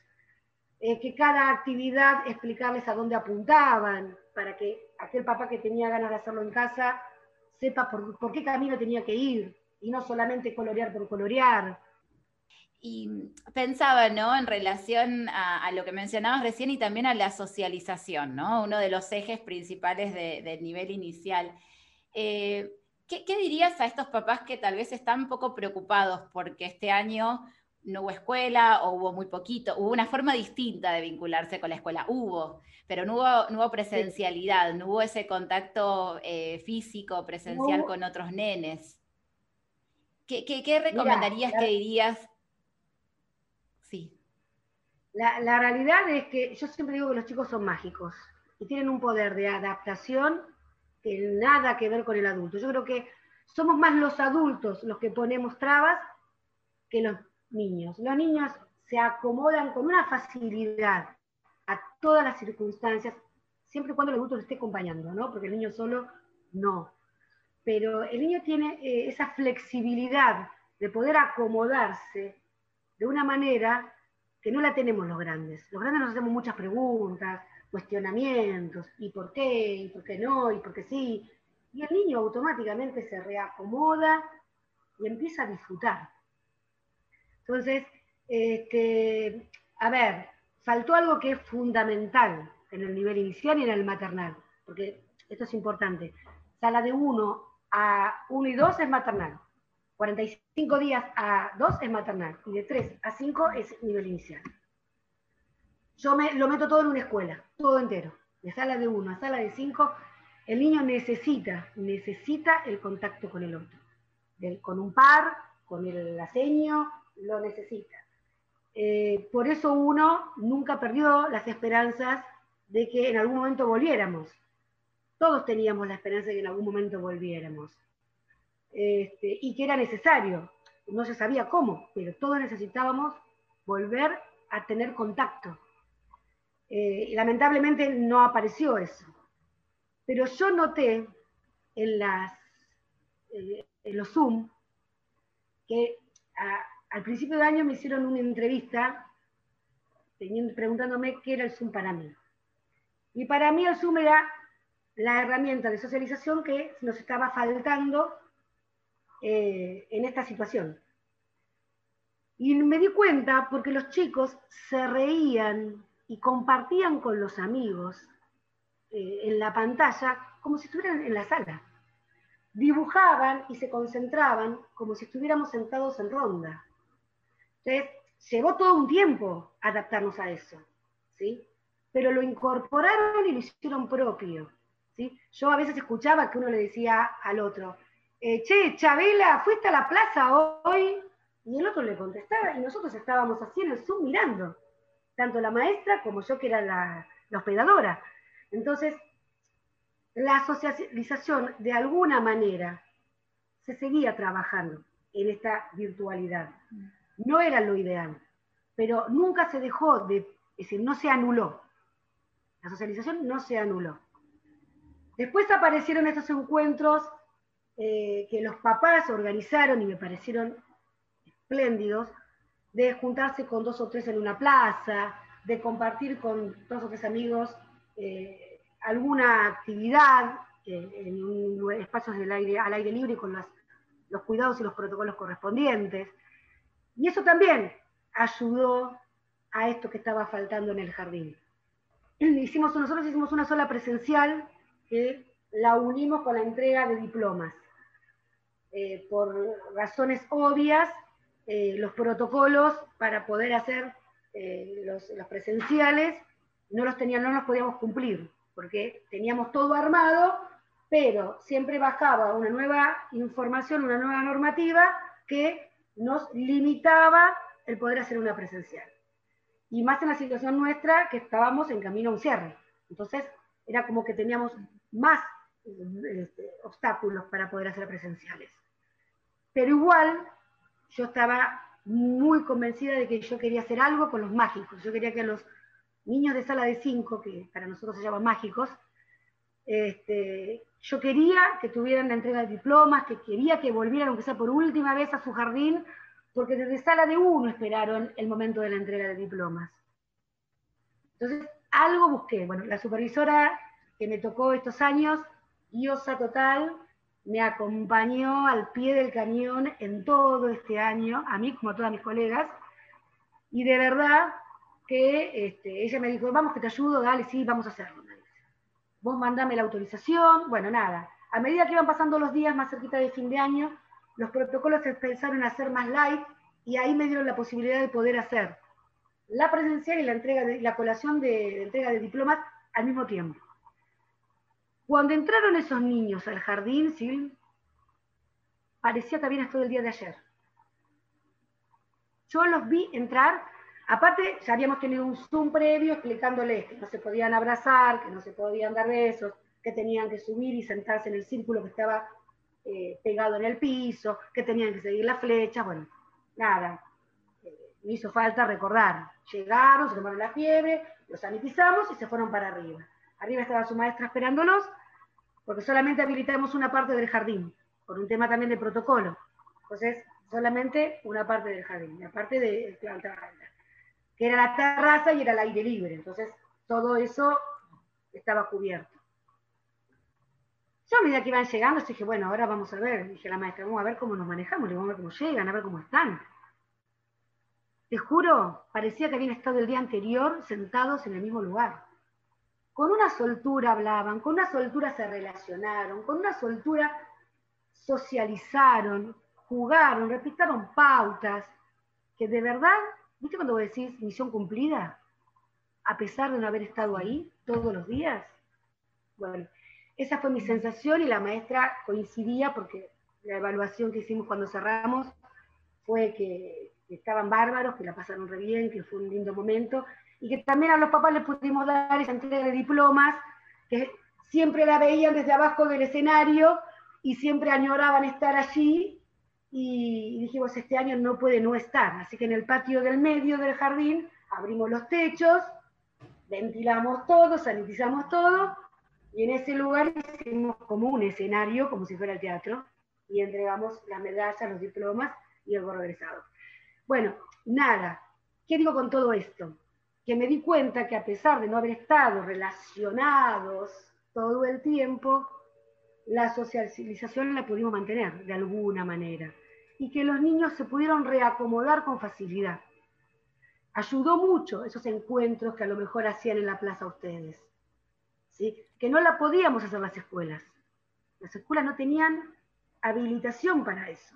eh, que cada actividad explicarles a dónde apuntaban, para que aquel papá que tenía ganas de hacerlo en casa sepa por, qué camino tenía que ir y no solamente colorear por colorear. Y pensaba, ¿no? En relación a, lo que mencionabas recién y también a la socialización, ¿no? Uno de los ejes principales del nivel inicial. Eh, ¿qué, ¿Qué dirías a estos papás que tal vez están poco preocupados porque este año no hubo escuela o hubo muy poquito, hubo una forma distinta de vincularse con la escuela, hubo, pero no hubo, no hubo presencialidad, no hubo ese contacto eh, físico, presencial con otros nenes. ¿Qué, qué, recomendarías, qué dirías? Sí. La, la realidad es que yo siempre digo que los chicos son mágicos y tienen un poder de adaptación que nada que ver con el adulto. Yo creo que somos más los adultos los que ponemos trabas que los niños. Los niños se acomodan con una facilidad a todas las circunstancias, siempre y cuando el adulto lo esté acompañando, ¿no? Porque el niño solo no. Pero el niño tiene eh, esa flexibilidad de poder acomodarse de una manera que no la tenemos los grandes. Los grandes nos hacemos muchas preguntas, cuestionamientos, ¿y por qué? ¿Y por qué no? ¿Y por qué sí? Y el niño automáticamente se reacomoda y empieza a disfrutar. Entonces, este, a ver, faltó algo que es fundamental en el nivel inicial y en el maternal, porque esto es importante. Sala de 1 a 1 y 2 es maternal, 45 días a 2 es maternal, y de 3 a 5 es nivel inicial. Yo me, lo meto todo en una escuela, todo entero, de sala de 1 a sala de 5, el niño necesita, necesita el contacto con el otro, con un par, con el aseño, lo necesita. Eh, por eso uno nunca perdió las esperanzas de que en algún momento volviéramos. Todos teníamos la esperanza de que en algún momento volviéramos. Este, y que era necesario. No se sabía cómo, pero todos necesitábamos volver a tener contacto. Eh, lamentablemente no apareció eso. Pero yo noté en, las, eh, en los Zoom que al principio de año me hicieron una entrevista preguntándome qué era el Zoom para mí. Y para mí el Zoom era la herramienta de socialización que nos estaba faltando eh, en esta situación. Y me di cuenta porque los chicos se reían y compartían con los amigos eh, en la pantalla como si estuvieran en la sala. Dibujaban y se concentraban como si estuviéramos sentados en ronda. Entonces, llevó todo un tiempo adaptarnos a eso, ¿sí? Pero lo incorporaron y lo hicieron propio, ¿sí? Yo a veces escuchaba que uno le decía al otro, eh, che, Chabela, ¿fuiste a la plaza hoy? Y el otro le contestaba, y nosotros estábamos así en el Zoom mirando, tanto la maestra como yo que era la, la hospedadora. Entonces, la socialización de alguna manera se seguía trabajando en esta virtualidad no era lo ideal, pero nunca se dejó de, es decir, no se anuló. La socialización no se anuló. Después aparecieron estos encuentros eh, que los papás organizaron y me parecieron espléndidos, de juntarse con dos o tres en una plaza, de compartir con dos o tres amigos eh, alguna actividad eh, en espacios del aire, al aire libre con los cuidados y los protocolos correspondientes. Y eso también ayudó a esto que estaba faltando en el jardín. <clears throat> Hicimos, nosotros hicimos una sola presencial que la unimos con la entrega de diplomas. Eh, por razones obvias, eh, los protocolos para poder hacer eh, los, presenciales no los, teníamos, no los podíamos cumplir, porque teníamos todo armado, pero siempre bajaba una nueva información, una nueva normativa que nos limitaba el poder hacer una presencial. Y más en la situación nuestra que estábamos en camino a un cierre. Entonces, era como que teníamos más este, obstáculos para poder hacer presenciales. Pero igual, yo estaba muy convencida de que yo quería hacer algo con los mágicos. Yo quería que los niños de sala de 5, que para nosotros se llaman mágicos, este, yo quería que tuvieran la entrega de diplomas, que quería que volvieran, aunque sea por última vez, a su jardín, porque desde sala de uno esperaron el momento de la entrega de diplomas. Entonces, algo busqué. Bueno, la supervisora que me tocó estos años, diosa total, me acompañó al pie del cañón en todo este año, a mí como a todas mis colegas, y de verdad que este, ella me dijo, vamos que te ayudo, dale, sí, vamos a hacerlo vos mandame la autorización, bueno, nada. A medida que iban pasando los días más cerquita de fin de año, los protocolos se empezaron a hacer más light y ahí me dieron la posibilidad de poder hacer la presencial y la entrega de, la colación de, entrega de diplomas al mismo tiempo. Cuando entraron esos niños al jardín, ¿sí? parecía que habían estado el día de ayer. Yo los vi entrar Aparte, ya habíamos tenido un Zoom previo explicándoles que no se podían abrazar, que no se podían dar besos, que tenían que subir y sentarse en el círculo que estaba eh, pegado en el piso, que tenían que seguir las flechas, bueno, nada. Eh, me hizo falta recordar. Llegaron, se tomaron la fiebre, los sanitizamos y se fueron para arriba. Arriba estaba su maestra esperándolos, porque solamente habilitamos una parte del jardín, por un tema también de protocolo. Entonces, solamente una parte del jardín, la parte de planta alta era la terraza y era el aire libre. Entonces, todo eso estaba cubierto. Yo a medida que iban llegando, dije, bueno, ahora vamos a ver, dije a la maestra, vamos a ver cómo nos manejamos, vamos a ver cómo llegan, a ver cómo están. Te juro, parecía que habían estado el día anterior sentados en el mismo lugar. Con una soltura hablaban, con una soltura se relacionaron, con una soltura socializaron, jugaron, repitaron pautas, que de verdad ¿Viste cuando vos decís misión cumplida? A pesar de no haber estado ahí todos los días. Bueno, esa fue mi sensación y la maestra coincidía porque la evaluación que hicimos cuando cerramos fue que, estaban bárbaros, que la pasaron re bien, que fue un lindo momento y que también a los papás les pudimos dar esa entrega de diplomas, que siempre la veían desde abajo del escenario y siempre añoraban estar allí y dijimos, este año no puede no estar. Así que en el patio del medio del jardín abrimos los techos, ventilamos todo, sanitizamos todo, y en ese lugar hicimos como un escenario, como si fuera el teatro, y entregamos las medallas, los diplomas y el gorro egresado. Bueno, nada, ¿qué digo con todo esto? Que me di cuenta que a pesar de no haber estado relacionados todo el tiempo, la socialización la pudimos mantener de alguna manera y que los niños se pudieron reacomodar con facilidad. Ayudó mucho esos encuentros que a lo mejor hacían en la plaza ustedes, ¿sí? que no la podíamos hacer las escuelas. Las escuelas no tenían habilitación para eso.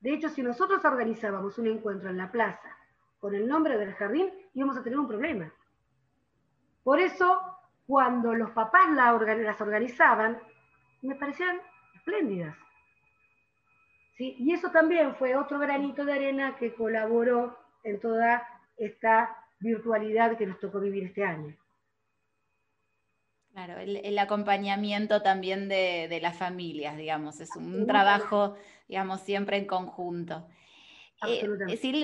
De hecho, si nosotros organizábamos un encuentro en la plaza con el nombre del jardín, íbamos a tener un problema. Por eso, cuando los papás las organizaban, me parecían espléndidas. Y eso también fue otro granito de arena que colaboró en toda esta virtualidad que nos tocó vivir este año. Claro, el, acompañamiento también de, las familias, digamos, es un trabajo, digamos, siempre en conjunto. Eh,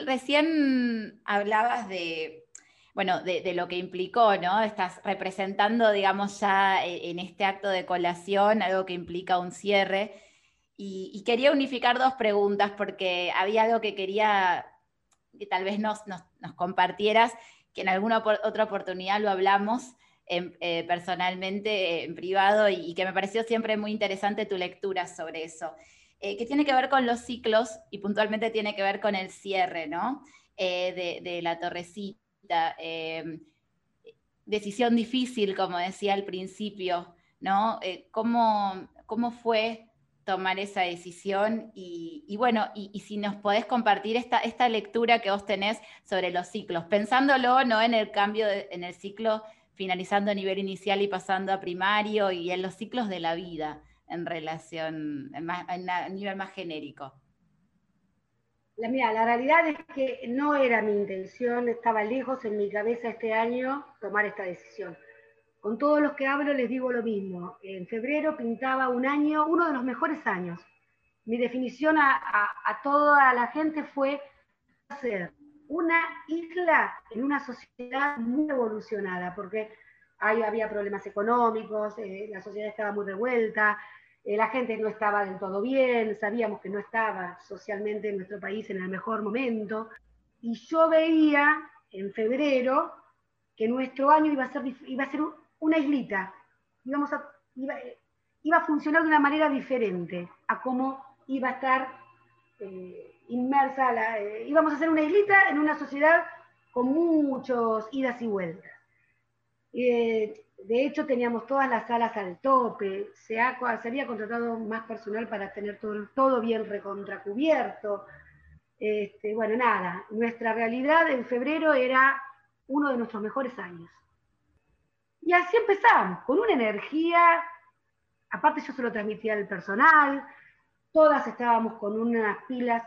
recién hablabas de, bueno, de, lo que implicó, ¿no? Estás representando, digamos, ya e, en este acto de colación algo que implica un cierre. Y, quería unificar dos preguntas porque había algo que quería que tal vez nos, compartieras, que en alguna otra oportunidad lo hablamos eh, personalmente, en privado, y, que me pareció siempre muy interesante tu lectura sobre eso, eh, que tiene que ver con los ciclos y puntualmente tiene que ver con el cierre ¿no? Eh, de, la torrecita. decisión difícil, como decía al principio, ¿no? ¿cómo, ¿Cómo fue tomar esa decisión y, bueno, y, si nos podés compartir esta, esta lectura que vos tenés sobre los ciclos, pensándolo no en el cambio, en el ciclo finalizando a nivel inicial y pasando a primario y en los ciclos de la vida en relación, a nivel más genérico. La, mira, la realidad es que no era mi intención, estaba lejos en mi cabeza este año tomar esta decisión. Con todos los que hablo les digo lo mismo. En febrero pintaba un año, uno de los mejores años. Mi definición a, toda la gente fue ser una isla en una sociedad muy evolucionada, porque ahí había problemas económicos, eh, la sociedad estaba muy revuelta, eh, la gente no estaba del todo bien, sabíamos que no estaba socialmente en nuestro país en el mejor momento. Y yo veía en febrero que nuestro año iba a ser, iba a ser una islita. Iba, a funcionar de una manera diferente a cómo iba a estar eh, inmersa, la, eh, íbamos a ser una islita en una sociedad con muchos idas y vueltas. Eh, de hecho, teníamos todas las salas al tope, se, había contratado más personal para tener todo, todo bien recontracubierto. Este, bueno, nada, nuestra realidad en febrero era uno de nuestros mejores años. Y así empezamos, con una energía, aparte yo se lo transmitía al personal, todas estábamos con unas pilas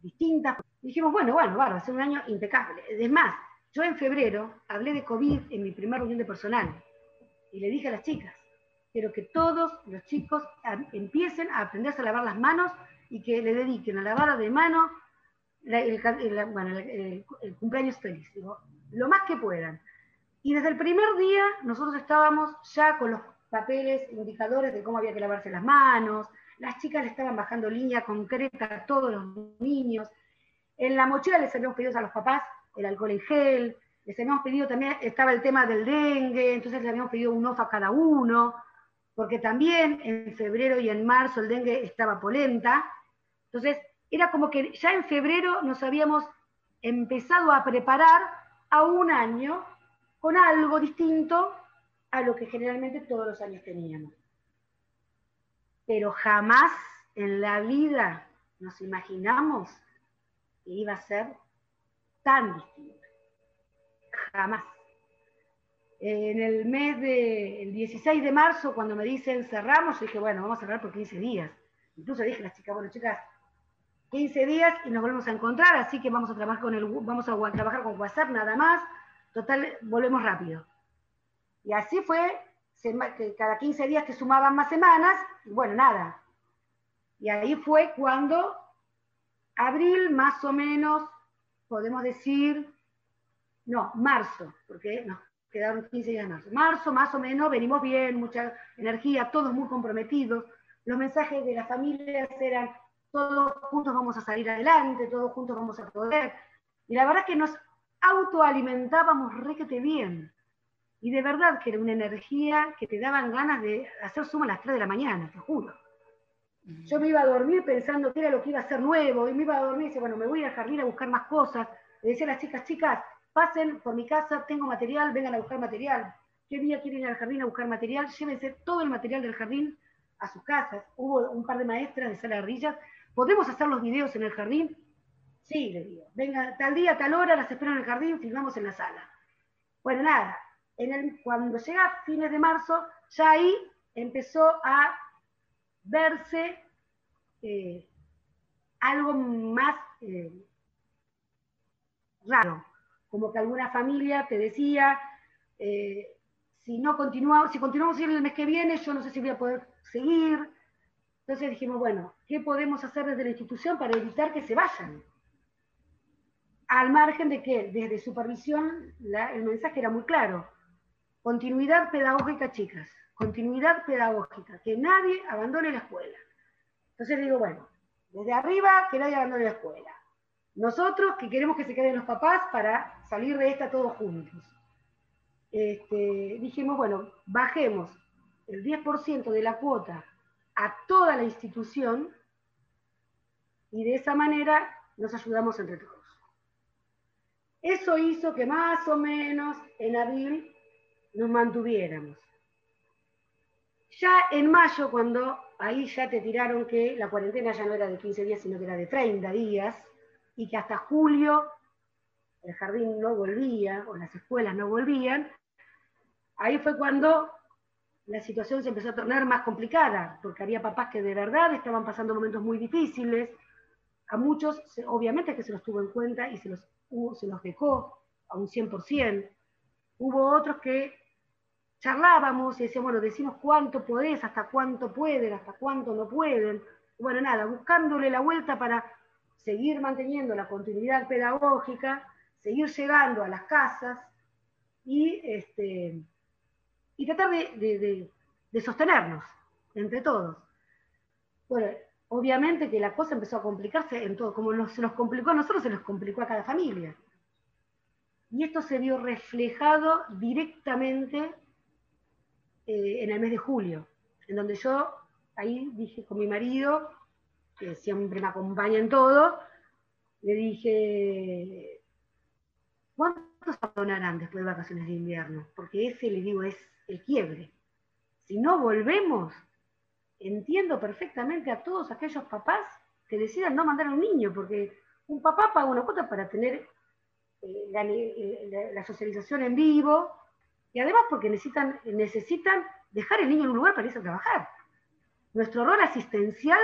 distintas. Dijimos, bueno, bueno, va a ser un año impecable. Es más, yo en febrero hablé de COVID en mi primera reunión de personal y le dije a las chicas, quiero que todos los chicos empiecen a aprenderse a lavar las manos y que le dediquen a lavada de mano el, cumpleaños feliz, lo más que puedan. Y desde el primer día nosotros estábamos ya con los papeles, indicadores de cómo había que lavarse las manos, las chicas le estaban bajando línea concreta a todos los niños, en la mochila les habíamos pedido a los papás el alcohol en gel, les habíamos pedido también, estaba el tema del dengue, entonces les habíamos pedido un off a cada uno, porque también en febrero y en marzo el dengue estaba polenta, entonces era como que ya en febrero nos habíamos empezado a preparar a un año con algo distinto a lo que generalmente todos los años teníamos. Pero jamás en la vida nos imaginamos que iba a ser tan distinto. Jamás. En el mes del 16 de marzo, cuando me dicen cerramos, yo dije, bueno, vamos a cerrar por 15 días. Incluso dije a las chicas, bueno, chicas, 15 días y nos volvemos a encontrar, así que vamos a trabajar con el, vamos a trabajar con WhatsApp nada más, total, volvemos rápido. Y así fue, que cada 15 días te sumaban más semanas, y bueno, nada. Y ahí fue cuando, abril más o menos, podemos decir, no, marzo, porque no, quedaron 15 días de marzo. Marzo, más o menos, venimos bien, mucha energía, todos muy comprometidos. Los mensajes de las familias eran, todos juntos vamos a salir adelante, todos juntos vamos a poder. Y la verdad que nos autoalimentábamos requete bien. Y de verdad que era una energía que te daban ganas de hacer suma a las 3 de la mañana, te juro. Yo me iba a dormir pensando que era lo que iba a ser nuevo, y me iba a dormir y decía, bueno, me voy al jardín a buscar más cosas. Le decía a las chicas, chicas, pasen por mi casa, tengo material, vengan a buscar material. ¿Qué día quieren ir al jardín a buscar material? Llévense todo el material del jardín a sus casas. Hubo un par de maestras de sala de ardillas. ¿Podemos hacer los videos en el jardín? Sí, le digo. Venga, tal día, tal hora, las espero en el jardín, filmamos en la sala. Bueno, nada. Cuando llega fines de marzo, ya ahí empezó a verse eh, algo más eh, raro como que alguna familia te decía, eh, si no continuamos, si continuamos el mes que viene, yo no sé si voy a poder seguir. Entonces dijimos, bueno, ¿qué podemos hacer desde la institución para evitar que se vayan? Al margen de que desde supervisión el mensaje era muy claro. Continuidad pedagógica, chicas. Continuidad pedagógica. Que nadie abandone la escuela. Entonces digo, bueno, desde arriba, que nadie abandone la escuela. Nosotros que queremos que se queden los papás para salir de esta todos juntos. Este, dijimos, bueno, bajemos el 10% de la cuota a toda la institución y de esa manera nos ayudamos entre todos. Eso hizo que más o menos en abril nos mantuviéramos. Ya en mayo, cuando ahí ya te tiraron que la cuarentena ya no era de 15 días, sino que era de 30 días, y que hasta julio el jardín no volvía o las escuelas no volvían, ahí fue cuando la situación se empezó a tornar más complicada, porque había papás que de verdad estaban pasando momentos muy difíciles, a muchos obviamente que se los tuvo en cuenta y se los, se los dejó a un 100%, hubo otros que charlábamos y decíamos, bueno, decimos cuánto podés, hasta cuánto pueden, hasta cuánto no pueden, bueno, nada, buscándole la vuelta para seguir manteniendo la continuidad pedagógica, seguir llegando a las casas y, este, y tratar de, sostenernos entre todos. Bueno, obviamente que la cosa empezó a complicarse en todo, como se nos complicó a nosotros, se nos complicó a cada familia. Y esto se vio reflejado directamente eh, en el mes de julio, en donde yo ahí dije con mi marido, que siempre me acompaña en todo, le dije, ¿cuántos abandonarán después de vacaciones de invierno? Porque ese, le digo, es el quiebre. Si no volvemos, entiendo perfectamente a todos aquellos papás que decidan no mandar a un niño, porque un papá paga una cuota para tener eh, eh, la, socialización en vivo, y además porque necesitan, necesitan dejar el niño en un lugar para irse a trabajar. Nuestro rol asistencial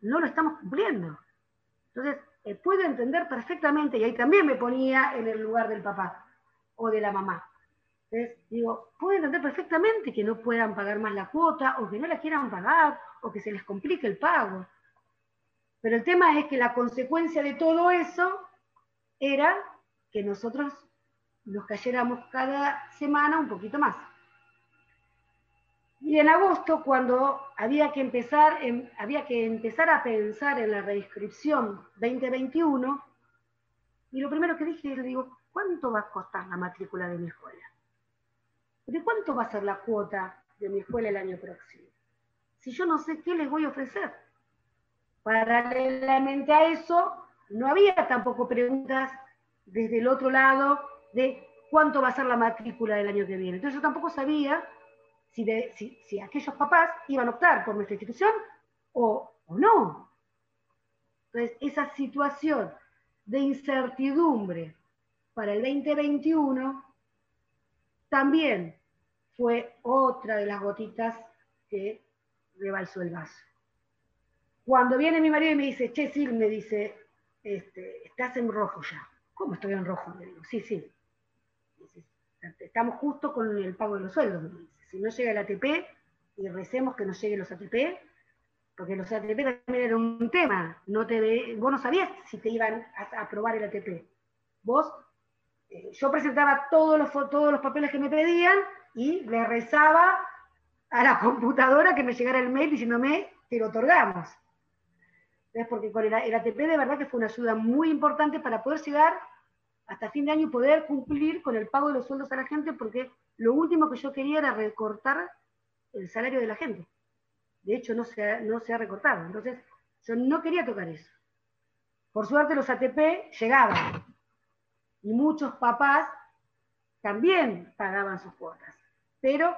no lo estamos cumpliendo. Entonces, eh, puedo entender perfectamente, y ahí también me ponía en el lugar del papá o de la mamá. Entonces, digo, puedo entender perfectamente que no puedan pagar más la cuota, o que no la quieran pagar, o que se les complique el pago. Pero el tema es que la consecuencia de todo eso era que nosotros nos cayéramos cada semana un poquito más. Y en agosto, cuando había que, empezar, había que empezar a pensar en la reinscripción 2021, y lo primero que dije, le digo, ¿cuánto va a costar la matrícula de mi escuela? ¿De cuánto va a ser la cuota de mi escuela el año próximo? Si yo no sé qué les voy a ofrecer. Paralelamente a eso, no había tampoco preguntas desde el otro lado de cuánto va a ser la matrícula del año que viene. Entonces yo tampoco sabía si, aquellos papás iban a optar por nuestra institución o, o no. Entonces, esa situación de incertidumbre para el 2021 también fue otra de las gotitas que rebalsó el vaso. Cuando viene mi marido y me dice, che, Sil, me dice, este, estás en rojo ya. ¿Cómo estoy en rojo? Le digo, sí, sí. Estamos justo con el pago de los sueldos. Si no llega el ATP, y recemos que no lleguen los ATP, porque los ATP también era un tema. No te, vos no sabías si te iban a aprobar el ATP. Vos, yo presentaba todos los, todos los papeles que me pedían y le rezaba a la <laughs> computadora que me llegara el mail diciéndome, te lo otorgamos. Es porque con el, ATP de verdad que fue una ayuda muy importante para poder llegar hasta fin de año y poder cumplir con el pago de los sueldos a la gente, porque lo último que yo quería era recortar el salario de la gente. De hecho, no se no se ha recortado. Entonces, yo no quería tocar eso. Por suerte, los ATP llegaban. Y muchos papás también pagaban sus cuotas. Pero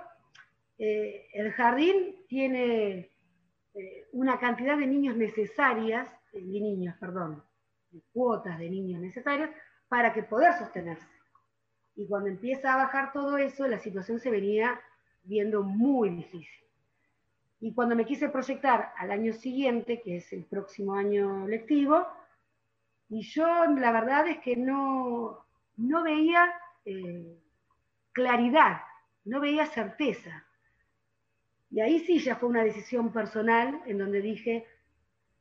eh, el jardín tiene eh, una cantidad de niños necesarias, de niños, perdón, de cuotas de niños necesarias para que poder sostenerse. Y cuando empieza a bajar todo eso, la situación se venía viendo muy difícil. Y cuando me quise proyectar al año siguiente, que es el próximo año lectivo, y yo la verdad es que no, no veía eh, claridad, no veía certeza. Y ahí sí ya fue una decisión personal en donde dije,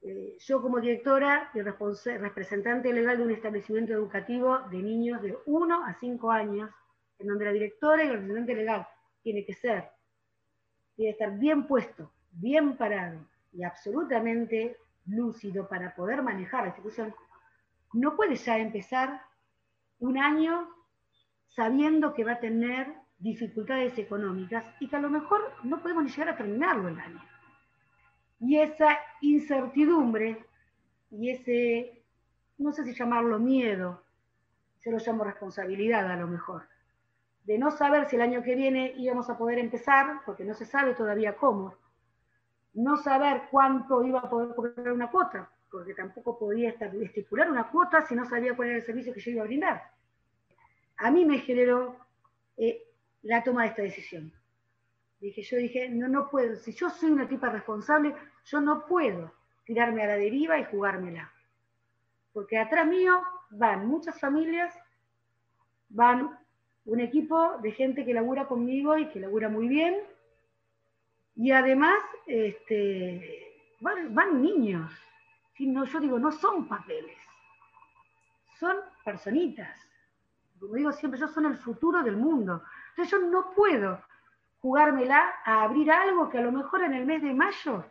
eh, yo como directora y representante legal de un establecimiento educativo de niños de 1 a 5 años, en donde la directora y el representante legal tiene que ser, tiene que estar bien puesto, bien parado y absolutamente lúcido para poder manejar la institución, no puede ya empezar un año sabiendo que va a tener dificultades económicas y que a lo mejor no podemos ni llegar a terminarlo el año. Y esa incertidumbre y ese, no sé si llamarlo miedo, se lo llamo responsabilidad a lo mejor, de no saber si el año que viene íbamos a poder empezar, porque no se sabe todavía cómo, no saber cuánto iba a poder cobrar una cuota, porque tampoco podía estipular una cuota si no sabía cuál era el servicio que yo iba a brindar. A mí me generó eh, la toma de esta decisión. Dije, yo dije, no, no puedo, si yo soy una tipa responsable, yo no puedo tirarme a la deriva y jugármela. Porque atrás mío van muchas familias, van un equipo de gente que labura conmigo y que labura muy bien. Y además, este, van, niños. No, yo digo, no son papeles, son personitas. Como digo siempre, ellos son el futuro del mundo. Entonces yo no puedo jugármela a abrir algo que a lo mejor en el mes de mayo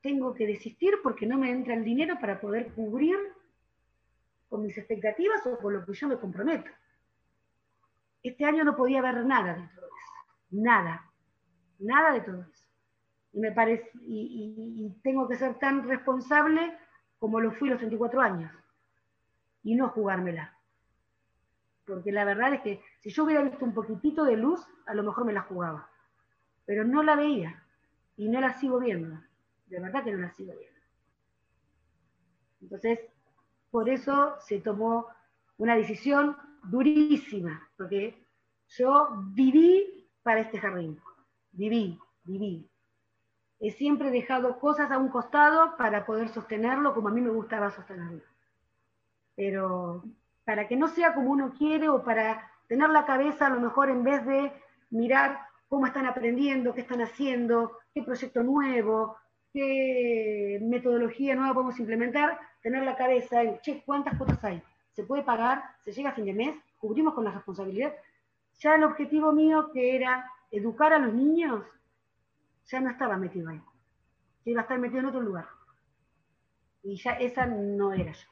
tengo que desistir porque no me entra el dinero para poder cubrir con mis expectativas o con lo que yo me comprometo. Este año no podía haber nada de todo eso, nada, nada de todo eso. Y, me parece, y, tengo que ser tan responsable como lo fui los 34 años y no jugármela. Porque la verdad es que si yo hubiera visto un poquitito de luz, a lo mejor me la jugaba. Pero no la veía y no la sigo viendo. De verdad que no la sigo viendo. Entonces, por eso se tomó una decisión durísima, porque yo viví para este jardín, viví, viví. He siempre dejado cosas a un costado para poder sostenerlo como a mí me gustaba sostenerlo. Pero para que no sea como uno quiere o para tener la cabeza a lo mejor en vez de mirar cómo están aprendiendo, qué están haciendo, qué proyecto nuevo, qué metodología nueva podemos implementar, tener la cabeza en, che, ¿cuántas cuotas hay? se puede pagar, se llega a fin de mes, cubrimos con la responsabilidad. Ya el objetivo mío, que era educar a los niños, ya no estaba metido ahí. iba a estar metido en otro lugar. Y ya esa no era yo.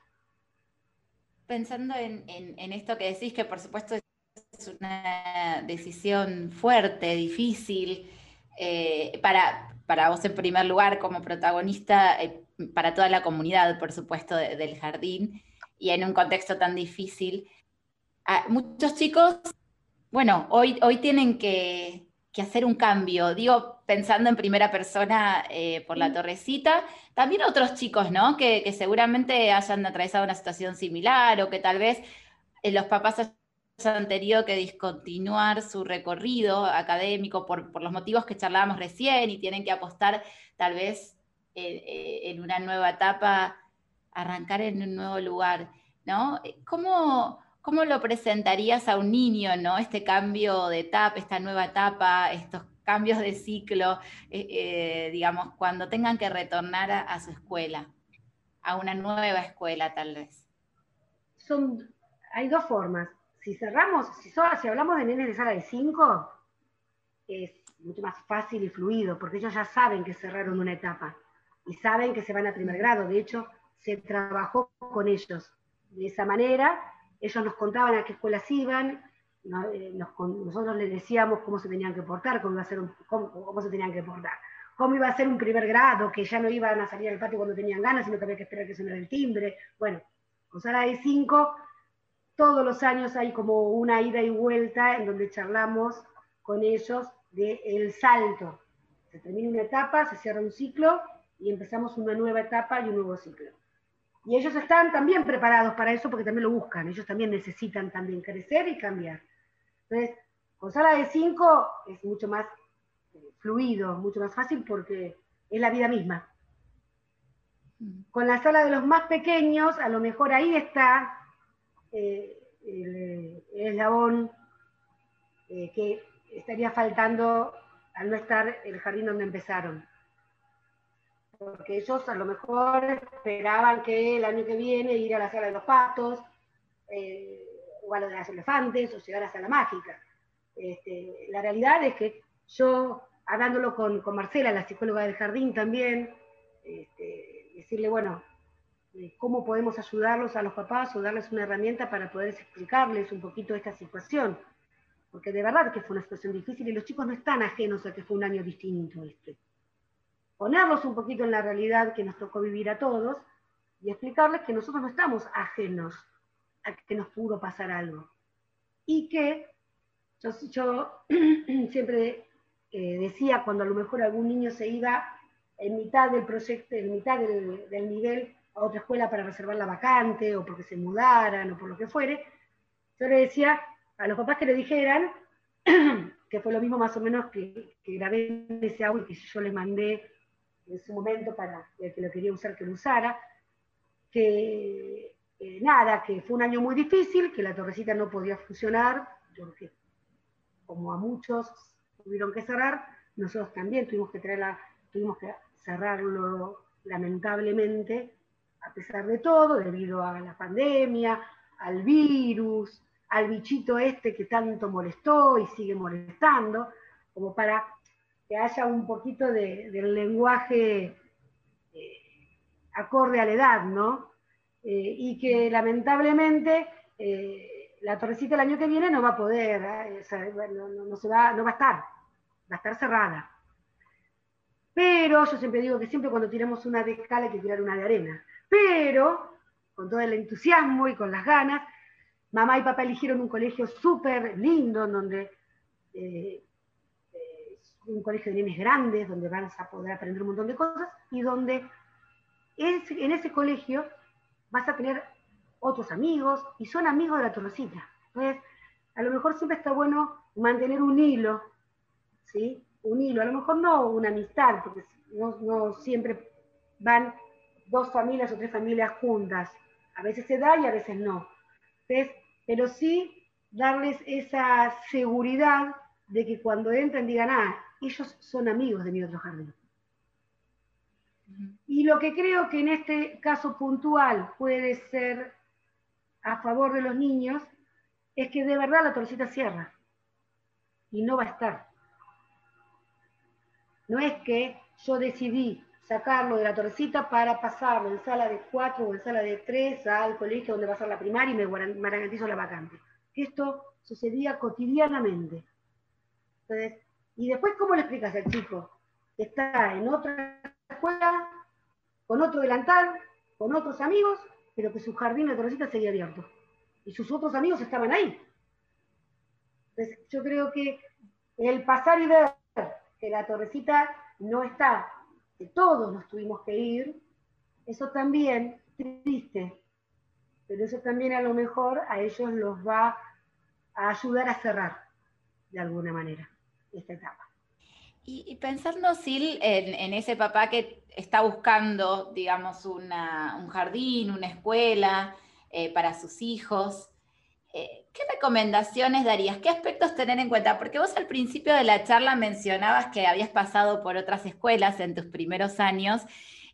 Pensando en, esto que decís, que por supuesto es una decisión fuerte, difícil, eh, para, para vos en primer lugar como protagonista, eh, para toda la comunidad, por supuesto, del jardín y en un contexto tan difícil. Ah, muchos chicos, bueno, hoy, hoy tienen que, hacer un cambio, digo, pensando en primera persona eh, por la torrecita, también otros chicos, ¿no? Que, seguramente hayan atravesado una situación similar o que tal vez eh, los papás hayan tenido que discontinuar su recorrido académico por, los motivos que charlábamos recién y tienen que apostar tal vez eh, en una nueva etapa arrancar en un nuevo lugar, ¿no? ¿Cómo, ¿cómo lo presentarías a un niño, ¿no? Este cambio de etapa, esta nueva etapa, estos cambios de ciclo, eh, eh, digamos, cuando tengan que retornar a, su escuela, a una nueva escuela tal vez? Son, hay dos formas. Si cerramos, si, si hablamos de nenes de sala de 5, es mucho más fácil y fluido, porque ellos ya saben que cerraron una etapa y saben que se van a primer grado. De hecho, se trabajó con ellos de esa manera. Ellos nos contaban a qué escuelas iban, eh, nosotros les decíamos cómo se tenían que portar, cómo, iba a ser cómo, se tenían que portar, cómo iba a ser un primer grado, que ya no iban a salir al patio cuando tenían ganas, sino que había que esperar que sonara el timbre. Bueno, con Sala de 5, todos los años hay como una ida y vuelta en donde charlamos con ellos del el salto. Se termina una etapa, se cierra un ciclo y empezamos una nueva etapa y un nuevo ciclo. Y ellos están también preparados para eso porque también lo buscan, ellos también necesitan también crecer y cambiar. Entonces, con sala de 5 es mucho más eh, fluido, mucho más fácil porque es la vida misma. Con la sala de los más pequeños, a lo mejor ahí está eh, el, eslabón eh, que estaría faltando al no estar el jardín donde empezaron. Porque ellos a lo mejor esperaban que el año que viene ir a la sala de los patos, o a lo de las elefantes, o llegar a la mágica. Este, la realidad es que yo, hablándolo con, con, Marcela, la psicóloga del jardín también, este, decirle, bueno, eh, cómo podemos ayudarlos a los papás o darles una herramienta para poder explicarles un poquito esta situación. Porque de verdad que fue una situación difícil y los chicos no están ajenos a que fue un año distinto este. Ponerlos un poquito en la realidad que nos tocó vivir a todos y explicarles que nosotros no estamos ajenos a que nos pudo pasar algo. Y que yo, <clears throat> siempre eh, decía cuando a lo mejor algún niño se iba en mitad del proyecto, en mitad del, nivel a otra escuela para reservar la vacante o porque se mudaran o por lo que fuere, yo le decía a los papás que le dijeran, <clears throat> que fue lo mismo más o menos que, grabé en ese audio que yo le mandé en su momento para el que lo quería usar que lo usara, que eh, nada, que fue un año muy difícil, que la torrecita no podía funcionar, porque como a muchos tuvieron que cerrar, nosotros también tuvimos que, traerla, tuvimos que cerrarlo lamentablemente, a pesar de todo, debido a la pandemia, al virus, al bichito este que tanto molestó y sigue molestando, como para que haya un poquito de, del lenguaje eh, acorde a la edad, ¿no? Eh, y que lamentablemente eh, la torrecita el año que viene no va a poder, eh, no, se va, no va a estar, va a estar cerrada. Pero yo siempre digo que siempre cuando tiramos una de escala hay que tirar una de arena. Pero con todo el entusiasmo y con las ganas, mamá y papá eligieron un colegio súper lindo, en donde un colegio de niños grandes, donde van a poder aprender un montón de cosas, y donde en ese colegio vas a tener otros amigos y son amigos de la torrecita. Entonces, a lo mejor siempre está bueno mantener un hilo, ¿sí? Un hilo, a lo mejor no una amistad, porque no, siempre van dos familias o tres familias juntas. A veces se da y a veces no. Entonces, pero sí darles esa seguridad de que cuando entran digan, ah, ellos son amigos de mi otro jardín. Y lo que creo que en este caso puntual puede ser a favor de los niños es que de verdad la torcita cierra y no va a estar. No es que yo decidí sacarlo de la torcita para pasarlo en sala de cuatro o en sala de tres al colegio donde va a ser la primaria y me garantizo la vacante. Esto sucedía cotidianamente. Y después, ¿cómo le explicas al chico está en otra escuela, con otro delantal, con otros amigos, pero que su jardín de torrecita seguía abierto. Y sus otros amigos estaban ahí. Entonces, yo creo que el pasar y ver que la torrecita no está, que todos nos tuvimos que ir, eso también triste, pero eso también a lo mejor a ellos los va a ayudar a cerrar de alguna manera esta etapa. Y, pensando, Sil, en, ese papá que está buscando, digamos, un jardín, una escuela eh, para sus hijos, recomendaciones darías? ¿Qué aspectos tener en cuenta? Porque vos al principio de la charla mencionabas que habías pasado por otras escuelas en tus primeros años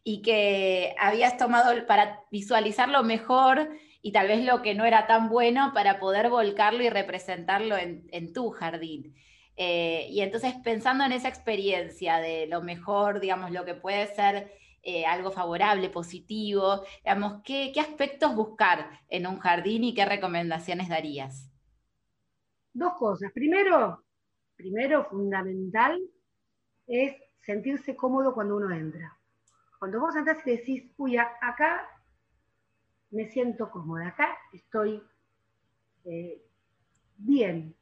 y que habías tomado para visualizar lo mejor y tal vez lo que no era tan bueno para poder volcarlo y representarlo en, tu jardín. Eh, y entonces pensando en esa experiencia de lo mejor, digamos, lo que puede ser eh, algo favorable, positivo, digamos, ¿qué, aspectos buscar en un jardín y qué recomendaciones darías? Dos cosas. Primero, primero fundamental es sentirse cómodo cuando uno entra. Cuando vos entras y decís, uy, acá me siento cómoda, acá estoy eh, bien.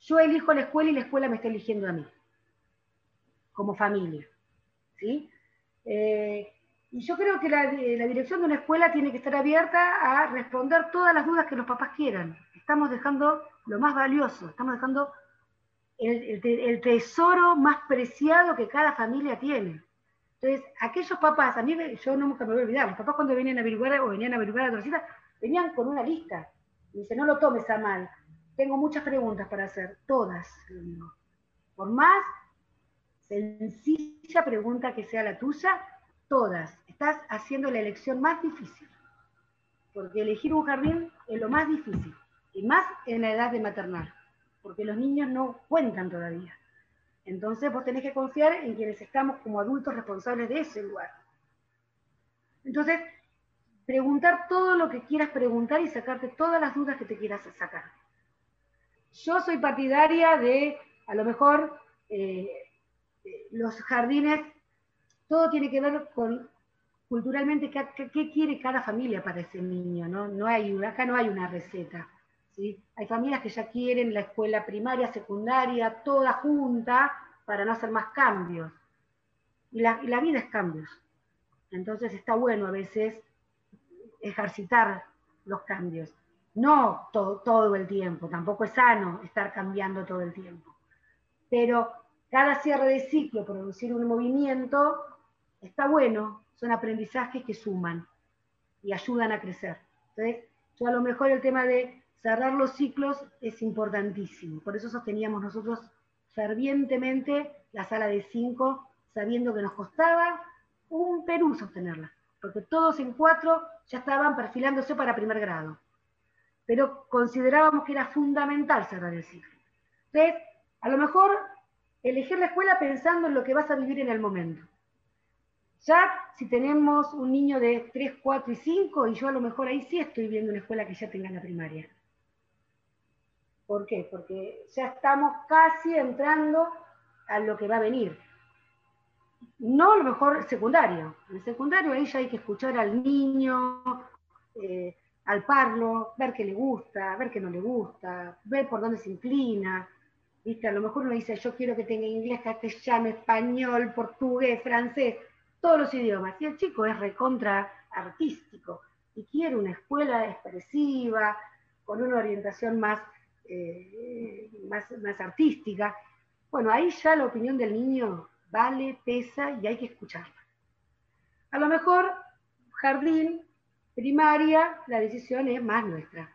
Yo elijo la escuela y la escuela me está eligiendo a mí, como familia. ¿sí? Eh, y yo creo que la, dirección de una escuela tiene que estar abierta a responder todas las dudas que los papás quieran. Estamos dejando lo más valioso, estamos dejando el, tesoro más preciado que cada familia tiene. Entonces, aquellos papás, a mí yo nunca me voy a olvidar, los papás cuando venían a averiguar o venían a averiguar a la venían con una lista. Y dice, no lo tomes a mal, tengo muchas preguntas para hacer, todas. Por más sencilla pregunta que sea la tuya, todas. Estás haciendo la elección más difícil. Porque elegir un jardín es lo más difícil. Y más en la edad de maternal. Porque los niños no cuentan todavía. Entonces vos tenés que confiar en quienes estamos como adultos responsables de ese lugar. Entonces, preguntar todo lo que quieras preguntar y sacarte todas las dudas que te quieras sacar. Yo soy partidaria de, a lo mejor, eh, los jardines, todo tiene que ver con culturalmente qué, quiere cada familia para ese niño, ¿no? no hay, acá no hay una receta. Hay familias que ya quieren la escuela primaria, secundaria, toda junta para no hacer más cambios. Y la, vida es cambios. Entonces está bueno a veces ejercitar los cambios. No todo, todo el tiempo, tampoco es sano estar cambiando todo el tiempo. Pero cada cierre de ciclo, producir un movimiento, está bueno, son aprendizajes que suman y ayudan a crecer. Entonces, a lo mejor el tema de cerrar los ciclos es importantísimo. Por eso sosteníamos nosotros fervientemente la sala de cinco, sabiendo que nos costaba un Perú sostenerla, porque todos en cuatro ya estaban perfilándose para primer grado. Pero considerábamos que era fundamental cerrar el ciclo. Entonces, a lo mejor elegir la escuela pensando en lo que vas a vivir en el momento. Ya si tenemos un niño de 3, 4 y 5, y yo a lo mejor ahí sí estoy viendo una escuela que ya tenga la primaria. ¿Por qué? Porque ya estamos casi entrando a lo que va a venir. No a lo mejor secundario. En el secundario ahí ya hay que escuchar al niño, eh, al parlo, ver qué le gusta, ver qué no le gusta, ver por dónde se inclina, ¿Viste? A lo mejor uno dice, yo quiero que tenga inglés, castellano, español, portugués, francés, todos los idiomas. Y el chico es recontra artístico y quiere una escuela expresiva, con una orientación más, eh, más, más artística. Bueno, ahí ya la opinión del niño vale, pesa y hay que escucharla. A lo mejor jardín, primaria, la decisión es más nuestra.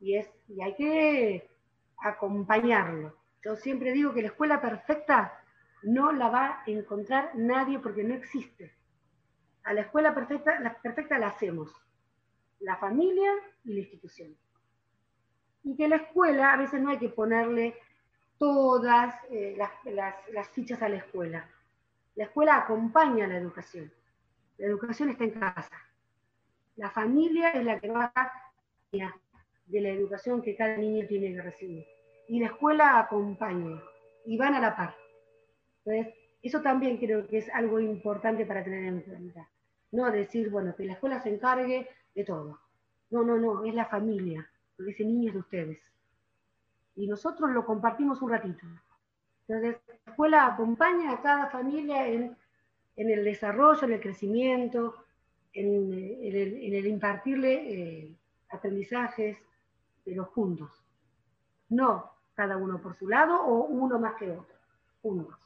Y, es, y hay que acompañarlo. Yo siempre digo que la escuela perfecta no la va a encontrar nadie porque no existe. A la escuela perfecta la, perfecta la hacemos, la familia y la institución. Y que la escuela a veces no hay que ponerle todas eh, las, las fichas a la escuela. La escuela acompaña a la educación. La educación está en casa. La familia es la que va a de la educación que cada niño tiene que recibir. Y la escuela acompaña y van a la par. Entonces, eso también creo que es algo importante para tener en cuenta. No decir, bueno, que la escuela se encargue de todo. No, no, no, es la familia, porque ese niño es de ustedes. Y nosotros lo compartimos un ratito. Entonces, la escuela acompaña a cada familia en, el desarrollo, en el crecimiento, en, el, impartirle eh, aprendizajes, pero juntos. No cada uno por su lado o uno más que otro, juntos.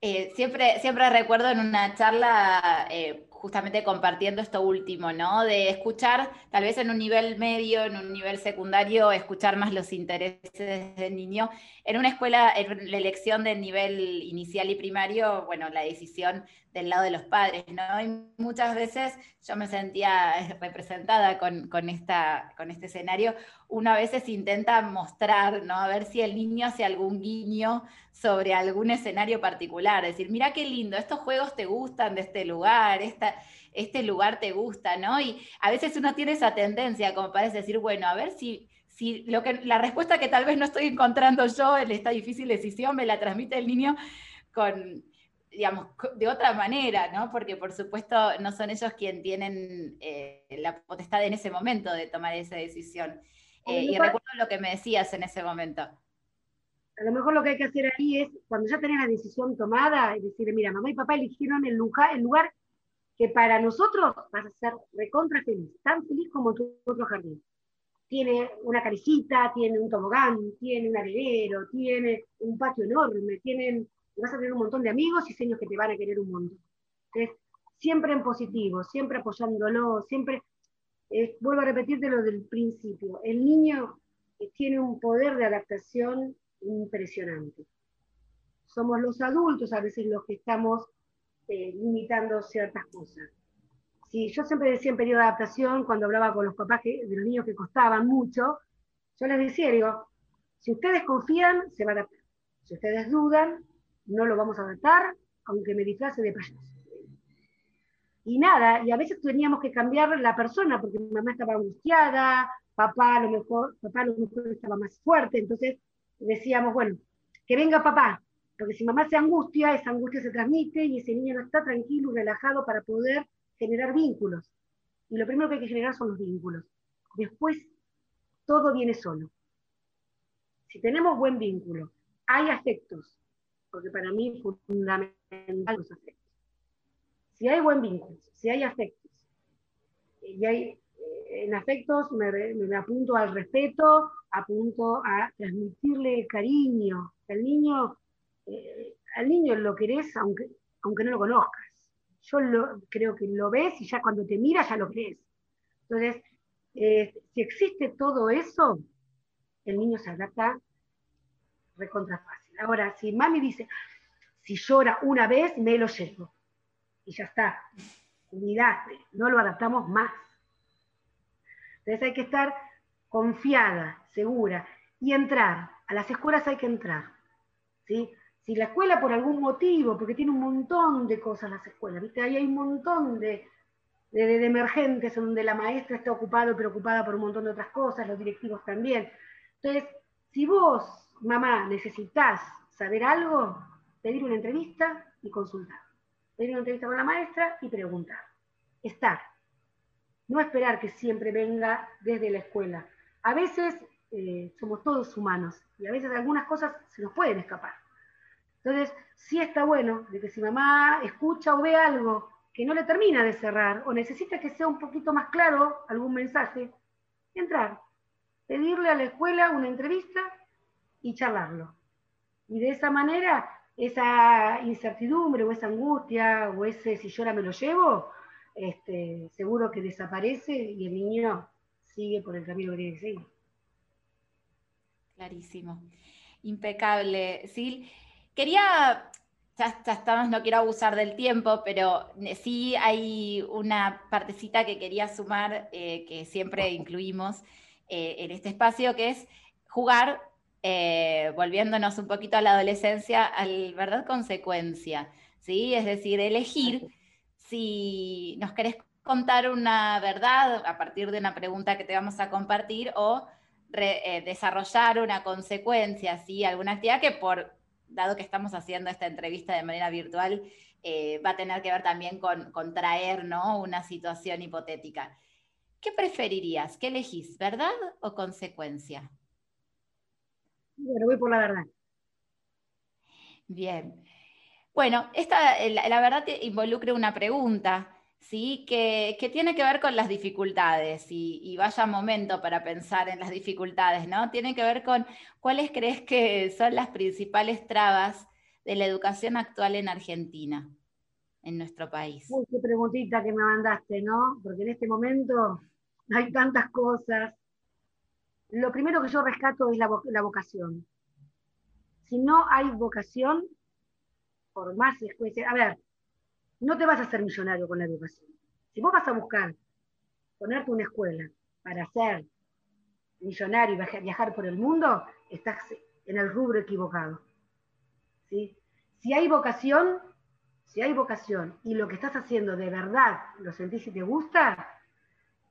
Eh, siempre, siempre recuerdo en una charla, eh, justamente compartiendo esto último, ¿no? De escuchar, tal vez en un nivel medio, en un nivel secundario, escuchar más los intereses del niño. En una escuela, en la elección del nivel inicial y primario, bueno, la decisión del lado de los padres, ¿no? Y muchas veces yo me sentía representada con, esta, con este escenario. Una veces intenta mostrar, ¿no? A ver si el niño hace algún guiño sobre algún escenario particular. decir, mira qué lindo, estos juegos te gustan de este lugar, esta, este lugar te gusta, ¿no? Y a veces uno tiene esa tendencia, como parece decir, bueno, a ver si, si lo que, la respuesta que tal vez no estoy encontrando yo en esta difícil decisión me la transmite el niño con, digamos, de otra manera, ¿no? Porque por supuesto no son ellos quienes tienen eh, la potestad en ese momento de tomar esa decisión. Eh, y recuerdo lo que me decías en ese momento. A lo mejor lo que hay que hacer ahí es, cuando ya tenés la decisión tomada, es decir, mira, mamá y papá eligieron el lugar, el lugar que para nosotros vas a ser recontra feliz, tan feliz como tu otro jardín. Tiene una caricita, tiene un tobogán, tiene un arenero, tiene un patio enorme, tienen vas a tener un montón de amigos y seños que te van a querer un montón. Entonces, siempre en positivo, siempre apoyándolo, siempre, eh, vuelvo a repetirte lo del principio, el niño eh, tiene un poder de adaptación impresionante. Somos los adultos a veces los que estamos eh, limitando ciertas cosas. Si yo siempre decía en periodo de adaptación, cuando hablaba con los papás de los niños que costaban mucho, yo les decía, digo, si ustedes confían, se van a adaptar. Si ustedes dudan, no lo vamos a adaptar, aunque me disfrace de payaso. Y nada, y a veces teníamos que cambiar la persona, porque mi mamá estaba angustiada, papá a lo mejor, papá a lo mejor estaba más fuerte, entonces decíamos, bueno, que venga papá, porque si mamá se angustia, esa angustia se transmite y ese niño no está tranquilo y relajado para poder generar vínculos. Y lo primero que hay que generar son los vínculos. Después, todo viene solo. Si tenemos buen vínculo, hay afectos, porque para mí fundamental los afectos. Si hay buen vínculo, si hay afectos, y hay, eh, en afectos me, me, apunto al respeto, apunto a transmitirle cariño. El niño, eh, al niño lo querés aunque, aunque no lo conozcas. Yo creo que lo ves y ya cuando te mira ya lo crees. Entonces, eh, si existe todo eso, el niño se adapta recontra fácil. Ahora, si mami dice, si llora una vez, me lo llevo. Y ya está. Cuidate, no lo adaptamos más. Entonces hay que estar confiada, segura, y entrar. A las escuelas hay que entrar. ¿sí? Si la escuela por algún motivo, porque tiene un montón de cosas las escuelas, ¿viste? Ahí hay un montón de, emergentes donde la maestra está ocupada preocupada por un montón de otras cosas, los directivos también. Entonces, si vos mamá, necesitas saber algo, pedir una entrevista y consultar. Pedir una entrevista con la maestra y preguntar. Estar. No esperar que siempre venga desde la escuela. A veces eh, somos todos humanos y a veces algunas cosas se nos pueden escapar. Entonces, sí está bueno de que si mamá escucha o ve algo que no le termina de cerrar o necesita que sea un poquito más claro algún mensaje, entrar, pedirle a la escuela una entrevista y charlarlo. Y de esa manera, esa incertidumbre o esa angustia o ese si yo ahora me lo llevo, este, seguro que desaparece y el niño sigue por el camino que tiene que seguir. Clarísimo. Impecable. Sil, quería, ya, estamos, no quiero abusar del tiempo, pero sí hay una partecita que quería sumar, eh, que siempre <laughs> incluimos eh, en este espacio, que es jugar eh, volviéndonos un poquito a la adolescencia, al verdad consecuencia, ¿sí? Es decir, elegir si nos querés contar una verdad a partir de una pregunta que te vamos a compartir o eh, desarrollar una consecuencia, ¿sí? Alguna actividad que por, dado que estamos haciendo esta entrevista de manera virtual, eh, va a tener que ver también con, con traer ¿no? una situación hipotética. ¿Qué preferirías? ¿Qué elegís? ¿Verdad o consecuencia? Bueno, voy por la verdad. Bien. Bueno, esta, la, verdad te involucra una pregunta, ¿sí? Que, tiene que ver con las dificultades, y, vaya momento para pensar en las dificultades, ¿no? Tiene que ver con cuáles crees que son las principales trabas de la educación actual en Argentina. en nuestro país? Uy, qué preguntita que me mandaste, ¿no? Porque en este momento hay tantas cosas. Lo primero que yo rescato es la, vocación. Si no hay vocación, por más escuela, a ver, no te vas a hacer millonario con la educación. Si vos vas a buscar ponerte una escuela para ser millonario y viajar por el mundo, estás en el rubro equivocado. ¿sí? Si hay vocación, si hay vocación y lo que estás haciendo de verdad lo sentís y te gusta,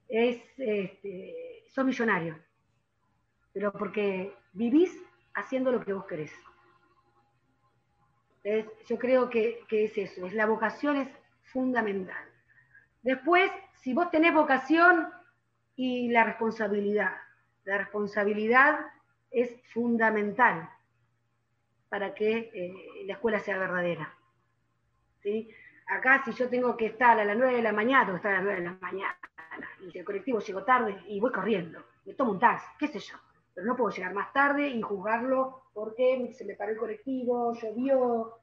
es, este, sos millonario. Pero porque vivís haciendo lo que vos querés. yo creo que, es eso, es la vocación es fundamental. Después, si vos tenés vocación y la responsabilidad, la responsabilidad es fundamental para que eh, la escuela sea verdadera. ¿sí? Acá si yo tengo que estar a las 9 de la mañana, tengo que estar a las 9 de la mañana, y el colectivo llegó tarde y voy corriendo, me tomo un taxi, qué sé yo, pero no puedo llegar más tarde y juzgarlo porque se me paró el colectivo, llovió.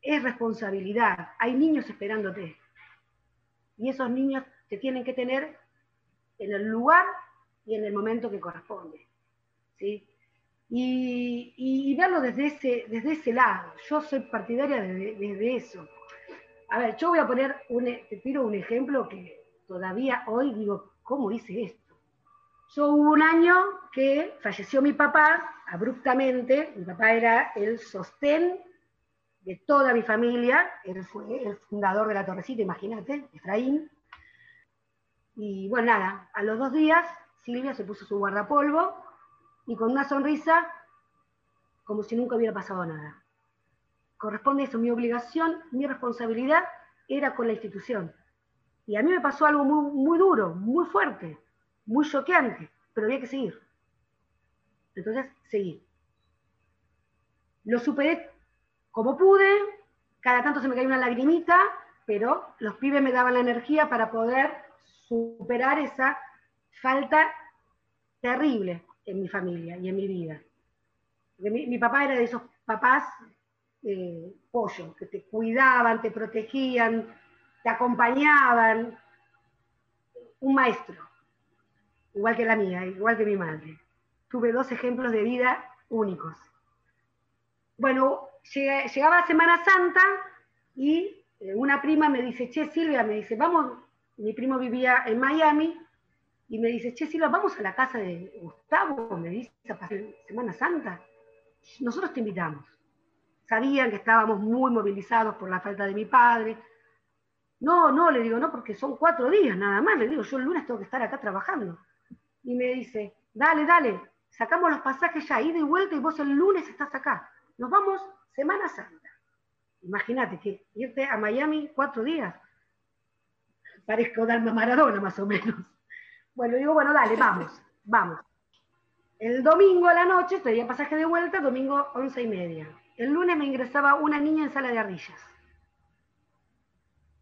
Es responsabilidad, hay niños esperándote. Y esos niños te tienen que tener en el lugar y en el momento que corresponde. ¿sí? y, verlo desde ese, desde ese lado. Yo soy partidaria de, eso. A ver, yo voy a poner, te tiro un ejemplo que todavía hoy digo, ¿cómo hice esto? Yo hubo un año que falleció mi papá abruptamente, mi papá era el sostén de toda mi familia, él fue el fundador de la Torrecita, imagínate, Efraín. Y bueno, nada, a los dos días Silvia se puso su guardapolvo y con una sonrisa como si nunca hubiera pasado nada. Corresponde eso, mi obligación, mi responsabilidad era con la institución. Y a mí me pasó algo muy, muy duro, muy fuerte, muy choqueante, pero había que seguir. Entonces, seguí. Lo superé como pude, cada tanto se me caía una lagrimita, pero los pibes me daban la energía para poder superar esa falta terrible en mi familia y en mi vida. Mi, papá era de esos papás eh, pollo, que te cuidaban, te protegían, te acompañaban. Un maestro, igual que la mía, igual que mi madre. Tuve dos ejemplos de vida únicos. Bueno, llegaba Semana Santa y eh, una prima me dice, che, Silvia, me dice, vamos, mi primo vivía en Miami, y me dice, che, Silvia, vamos a la casa de Gustavo, me dice, a pasar Semana Santa. Nosotros te invitamos. Sabían que estábamos muy movilizados por la falta de mi padre. No, no, le digo, no, porque son cuatro días nada más. Le digo, yo el lunes tengo que estar acá trabajando. Y me dice, dale, dale, sacamos los pasajes ya, ida y vuelta, y vos el lunes estás acá. Nos vamos Semana Santa. Imagínate que irte a Miami cuatro días. Parezco darme Maradona, más o menos. Bueno, digo, bueno, dale, vamos, <laughs> vamos. El domingo a la noche, tenía pasaje de vuelta, domingo once y media. El lunes me ingresaba una niña en sala de ardillas.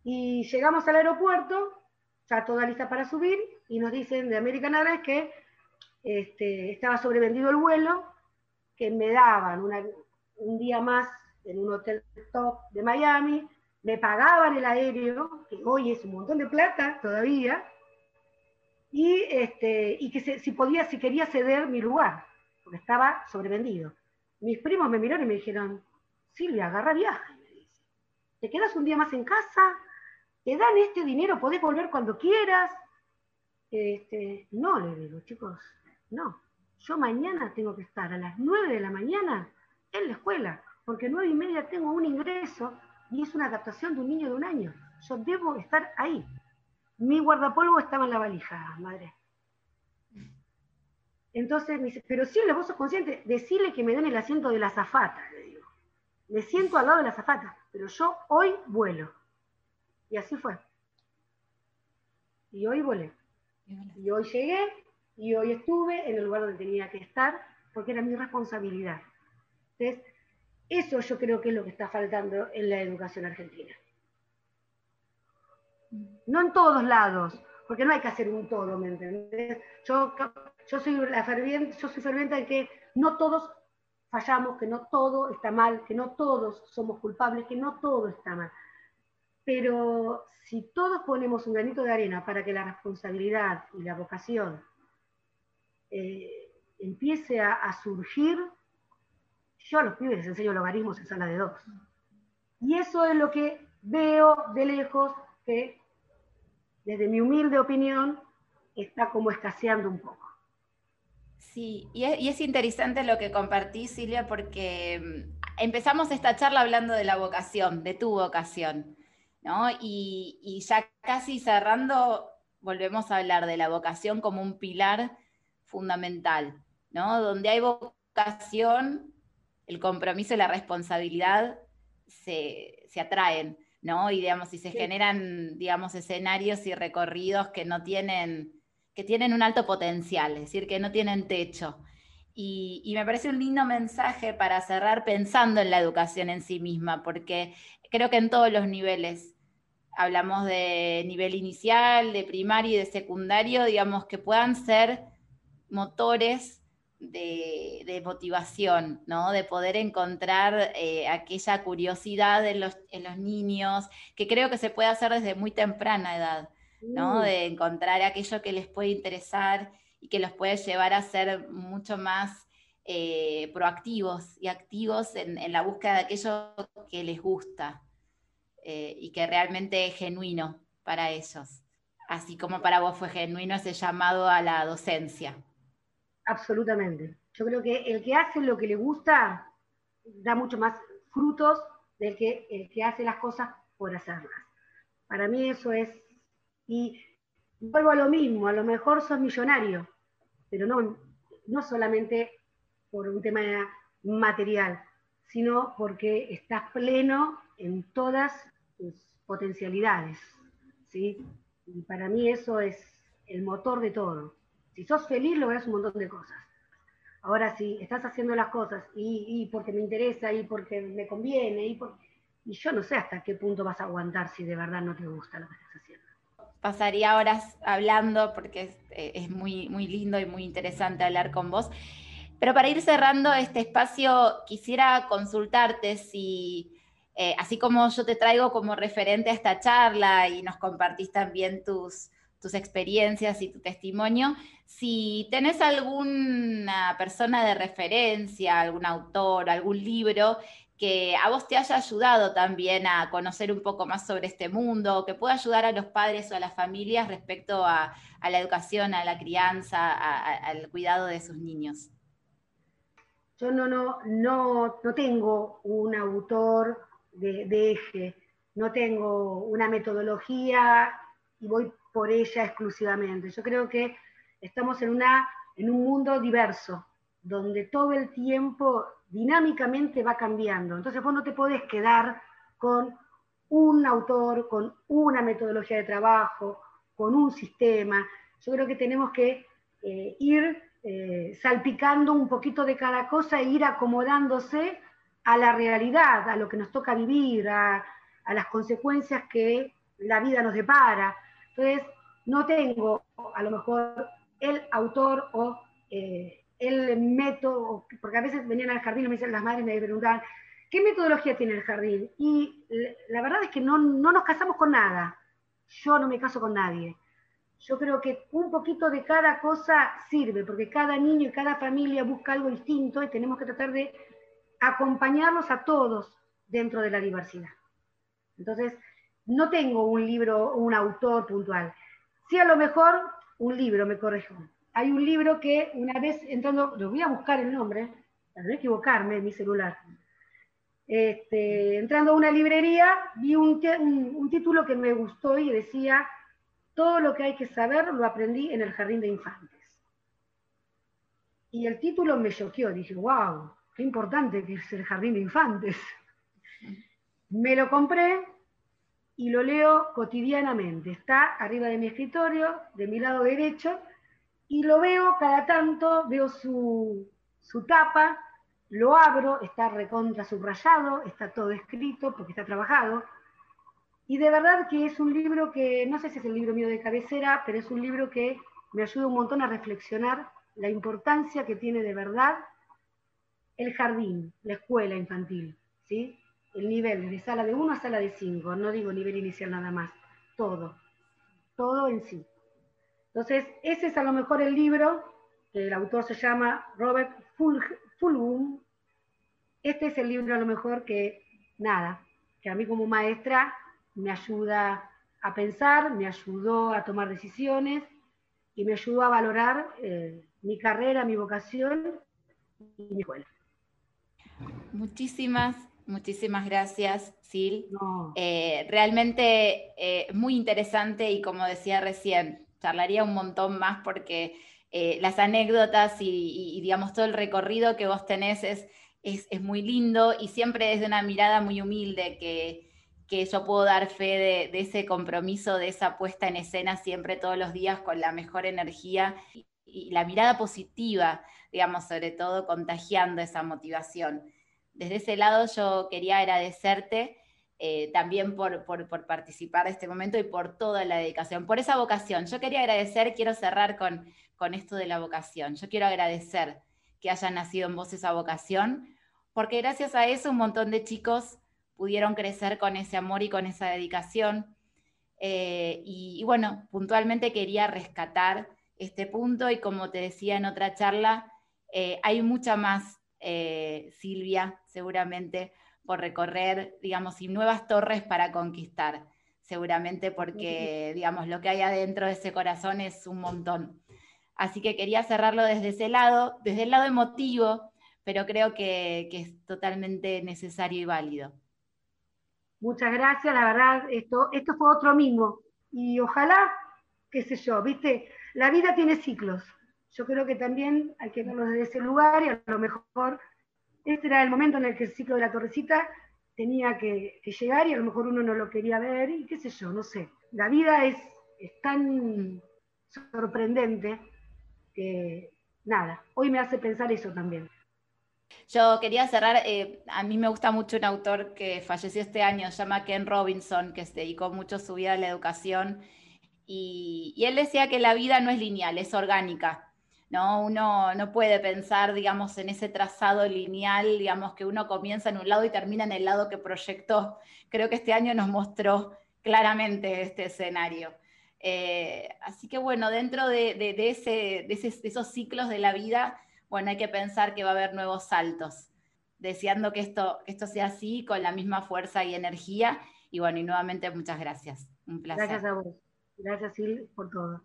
Y llegamos al aeropuerto, ya toda lista para subir, y nos dicen de American Airlines que este, estaba sobrevendido el vuelo, que me daban un día más en un hotel top de Miami, me pagaban el aéreo, que hoy es un montón de plata todavía, y, este, y que si podía, si quería ceder mi lugar, porque estaba sobrevendido. Mis primos me miraron y me dijeron, Silvia, agarra viaje, me. Te quedas un día más en casa, te dan este dinero, podés volver cuando quieras. Este, no, le digo, chicos, no. Yo mañana tengo que estar a las 9 de la mañana en la escuela, porque nueve y media tengo un ingreso y es una adaptación de un niño de un año. Yo debo estar ahí. Mi guardapolvo estaba en la valija, madre. Entonces me dice, pero si vos sos consciente, decirle que me den el asiento de la zafata, le digo. Me siento al lado de la zafata, pero yo hoy vuelo. Y así fue. Y hoy volé. Y hoy llegué, y hoy estuve en el lugar donde tenía que estar, porque era mi responsabilidad. Entonces, eso yo creo que es lo que está faltando en la educación argentina. No en todos lados, porque no hay que hacer un todo, ¿me entiendes? Yo, yo, soy la ferviente, yo soy ferviente de que no todos fallamos, que no todo está mal, que no todos somos culpables, que no todo está mal. Pero si todos ponemos un granito de arena para que la responsabilidad y la vocación eh, empiece a, surgir, yo a los pibes les enseño logaritmos en sala de dos. Y eso es lo que veo de lejos que, desde mi humilde opinión, está como escaseando un poco. Sí, y es, interesante lo que compartí, Silvia, porque mm, empezamos esta charla hablando de la vocación, de tu vocación, ¿no? Y, y, ya casi cerrando, volvemos a hablar de la vocación como un pilar fundamental, ¿no? Donde hay vocación, el compromiso y la responsabilidad se, atraen, ¿no? Y digamos, y se generan, digamos, escenarios y recorridos que no tienen, que tienen un alto potencial, es decir, que no tienen techo. Y, y, me parece un lindo mensaje para cerrar pensando en la educación en sí misma, porque creo que en todos los niveles, hablamos de nivel inicial, de primario y de secundario, digamos, que puedan ser motores de, motivación, ¿no? De poder encontrar eh, aquella curiosidad en los, niños, que creo que se puede hacer desde muy temprana edad, ¿no? Mm. De encontrar aquello que les puede interesar y que los puede llevar a ser mucho más eh, proactivos y activos en, la búsqueda de aquello que les gusta eh, y que realmente es genuino para ellos, así como para vos fue genuino ese llamado a la docencia. Absolutamente. Yo creo que el que hace lo que le gusta da mucho más frutos del que el que hace las cosas por hacerlas. Para mí eso es, y vuelvo a lo mismo, a lo mejor sos millonario, pero no, no solamente por un tema material, sino porque estás pleno en todas tus potencialidades. ¿sí? Y para mí eso es el motor de todo. Si sos feliz, logras un montón de cosas. Ahora, si estás haciendo las cosas y, porque me interesa y porque me conviene y, y yo no sé hasta qué punto vas a aguantar si de verdad no te gusta lo que estás haciendo. Pasaría horas hablando porque es, eh, es muy, muy lindo y muy interesante hablar con vos. Pero para ir cerrando este espacio, quisiera consultarte si, eh, así como yo te traigo como referente a esta charla y nos compartís también tus, tus experiencias y tu testimonio. Si tenés alguna persona de referencia, algún autor, algún libro que a vos te haya ayudado también a conocer un poco más sobre este mundo, que pueda ayudar a los padres o a las familias respecto a, la educación, a la crianza, al cuidado de sus niños. Yo no, no, no, no tengo un autor de, eje, no tengo una metodología y voy por ella exclusivamente. Yo creo que estamos en, una, en un mundo diverso, donde todo el tiempo dinámicamente va cambiando. Entonces vos no te podés quedar con un autor, con una metodología de trabajo, con un sistema. Yo creo que tenemos que eh, ir eh, salpicando un poquito de cada cosa e ir acomodándose a la realidad, a lo que nos toca vivir, a, las consecuencias que la vida nos depara. Entonces, no tengo a lo mejor el autor o eh, el método, porque a veces venían al jardín y me dicen las madres me preguntaban, ¿qué metodología tiene el jardín? Y la verdad es que no, no nos casamos con nada. Yo no me caso con nadie. Yo creo que un poquito de cada cosa sirve, porque cada niño y cada familia busca algo distinto y tenemos que tratar de acompañarlos a todos dentro de la diversidad. Entonces, no tengo un libro, un autor puntual. Sí, a lo mejor un libro, me corrijo. Hay un libro que una vez entrando, lo voy a buscar el nombre, para no equivocarme en mi celular. Este, entrando a una librería, vi un, título que me gustó y decía, todo lo que hay que saber lo aprendí en el jardín de infantes. Y el título me choqueó, dije, wow, qué importante que es el jardín de infantes. Me lo compré, y lo leo cotidianamente. Está arriba de mi escritorio, de mi lado derecho, y lo veo cada tanto, veo su, tapa, lo abro, está recontra subrayado, está todo escrito porque está trabajado. Y de verdad que es un libro que, no sé si es el libro mío de cabecera, pero es un libro que me ayuda un montón a reflexionar la importancia que tiene de verdad el jardín, la escuela infantil, ¿sí? el nivel, de sala de 1 a sala de 5, no digo nivel inicial nada más, todo, todo en sí. Entonces, ese es a lo mejor el libro, que el autor se llama Robert Fulham. Este es el libro a lo mejor que, nada, que a mí como maestra me ayuda a pensar, me ayudó a tomar decisiones y me ayudó a valorar eh, mi carrera, mi vocación y mi escuela. Muchísimas, muchísimas gracias, Sil. Eh, realmente eh, muy interesante y como decía recién, charlaría un montón más porque las anécdotas y, digamos todo el recorrido que vos tenés es, es, muy lindo y siempre desde una mirada muy humilde que, que yo puedo dar fe de, ese compromiso, de esa puesta en escena siempre todos los días con la mejor energía y la mirada positiva, digamos, sobre todo contagiando esa motivación. Desde ese lado yo quería agradecerte eh, también por, participar de este momento y por toda la dedicación, por esa vocación. Yo quería agradecer, quiero cerrar con, con esto de la vocación. Yo quiero agradecer que haya nacido en vos esa vocación, porque gracias a eso un montón de chicos pudieron crecer con ese amor y con esa dedicación. Eh, y, bueno, puntualmente quería rescatar este punto y como te decía en otra charla, eh, hay mucha más, eh, Silvia, seguramente, por recorrer, digamos, y nuevas torres para conquistar, seguramente porque, digamos, lo que hay adentro de ese corazón es un montón. Así que quería cerrarlo desde ese lado, desde el lado emotivo, pero creo que, que es totalmente necesario y válido. Muchas gracias, la verdad, esto, esto fue otro mismo. Y ojalá, qué sé yo, viste, la vida tiene ciclos. Yo creo que también hay que verlo desde ese lugar y a lo mejor este era el momento en el que el ciclo de la torrecita tenía que, llegar y a lo mejor uno no lo quería ver y qué sé yo, no sé. La vida es, tan sorprendente que nada, hoy me hace pensar eso también. Yo quería cerrar, eh, a mí me gusta mucho un autor que falleció este año, se llama Ken Robinson, que se dedicó mucho su vida a la educación y, él decía que la vida no es lineal, es orgánica. ¿no? Uno no puede pensar, digamos, en ese trazado lineal, digamos, que uno comienza en un lado y termina en el lado que proyectó. Creo que este año nos mostró claramente este escenario. Eh, así que bueno, dentro de, esos ciclos de la vida, bueno, hay que pensar que va a haber nuevos saltos, deseando que esto, que esto sea así, con la misma fuerza y energía. Y bueno, y nuevamente muchas gracias. Un placer. Gracias a vos. Gracias, Sil, por todo.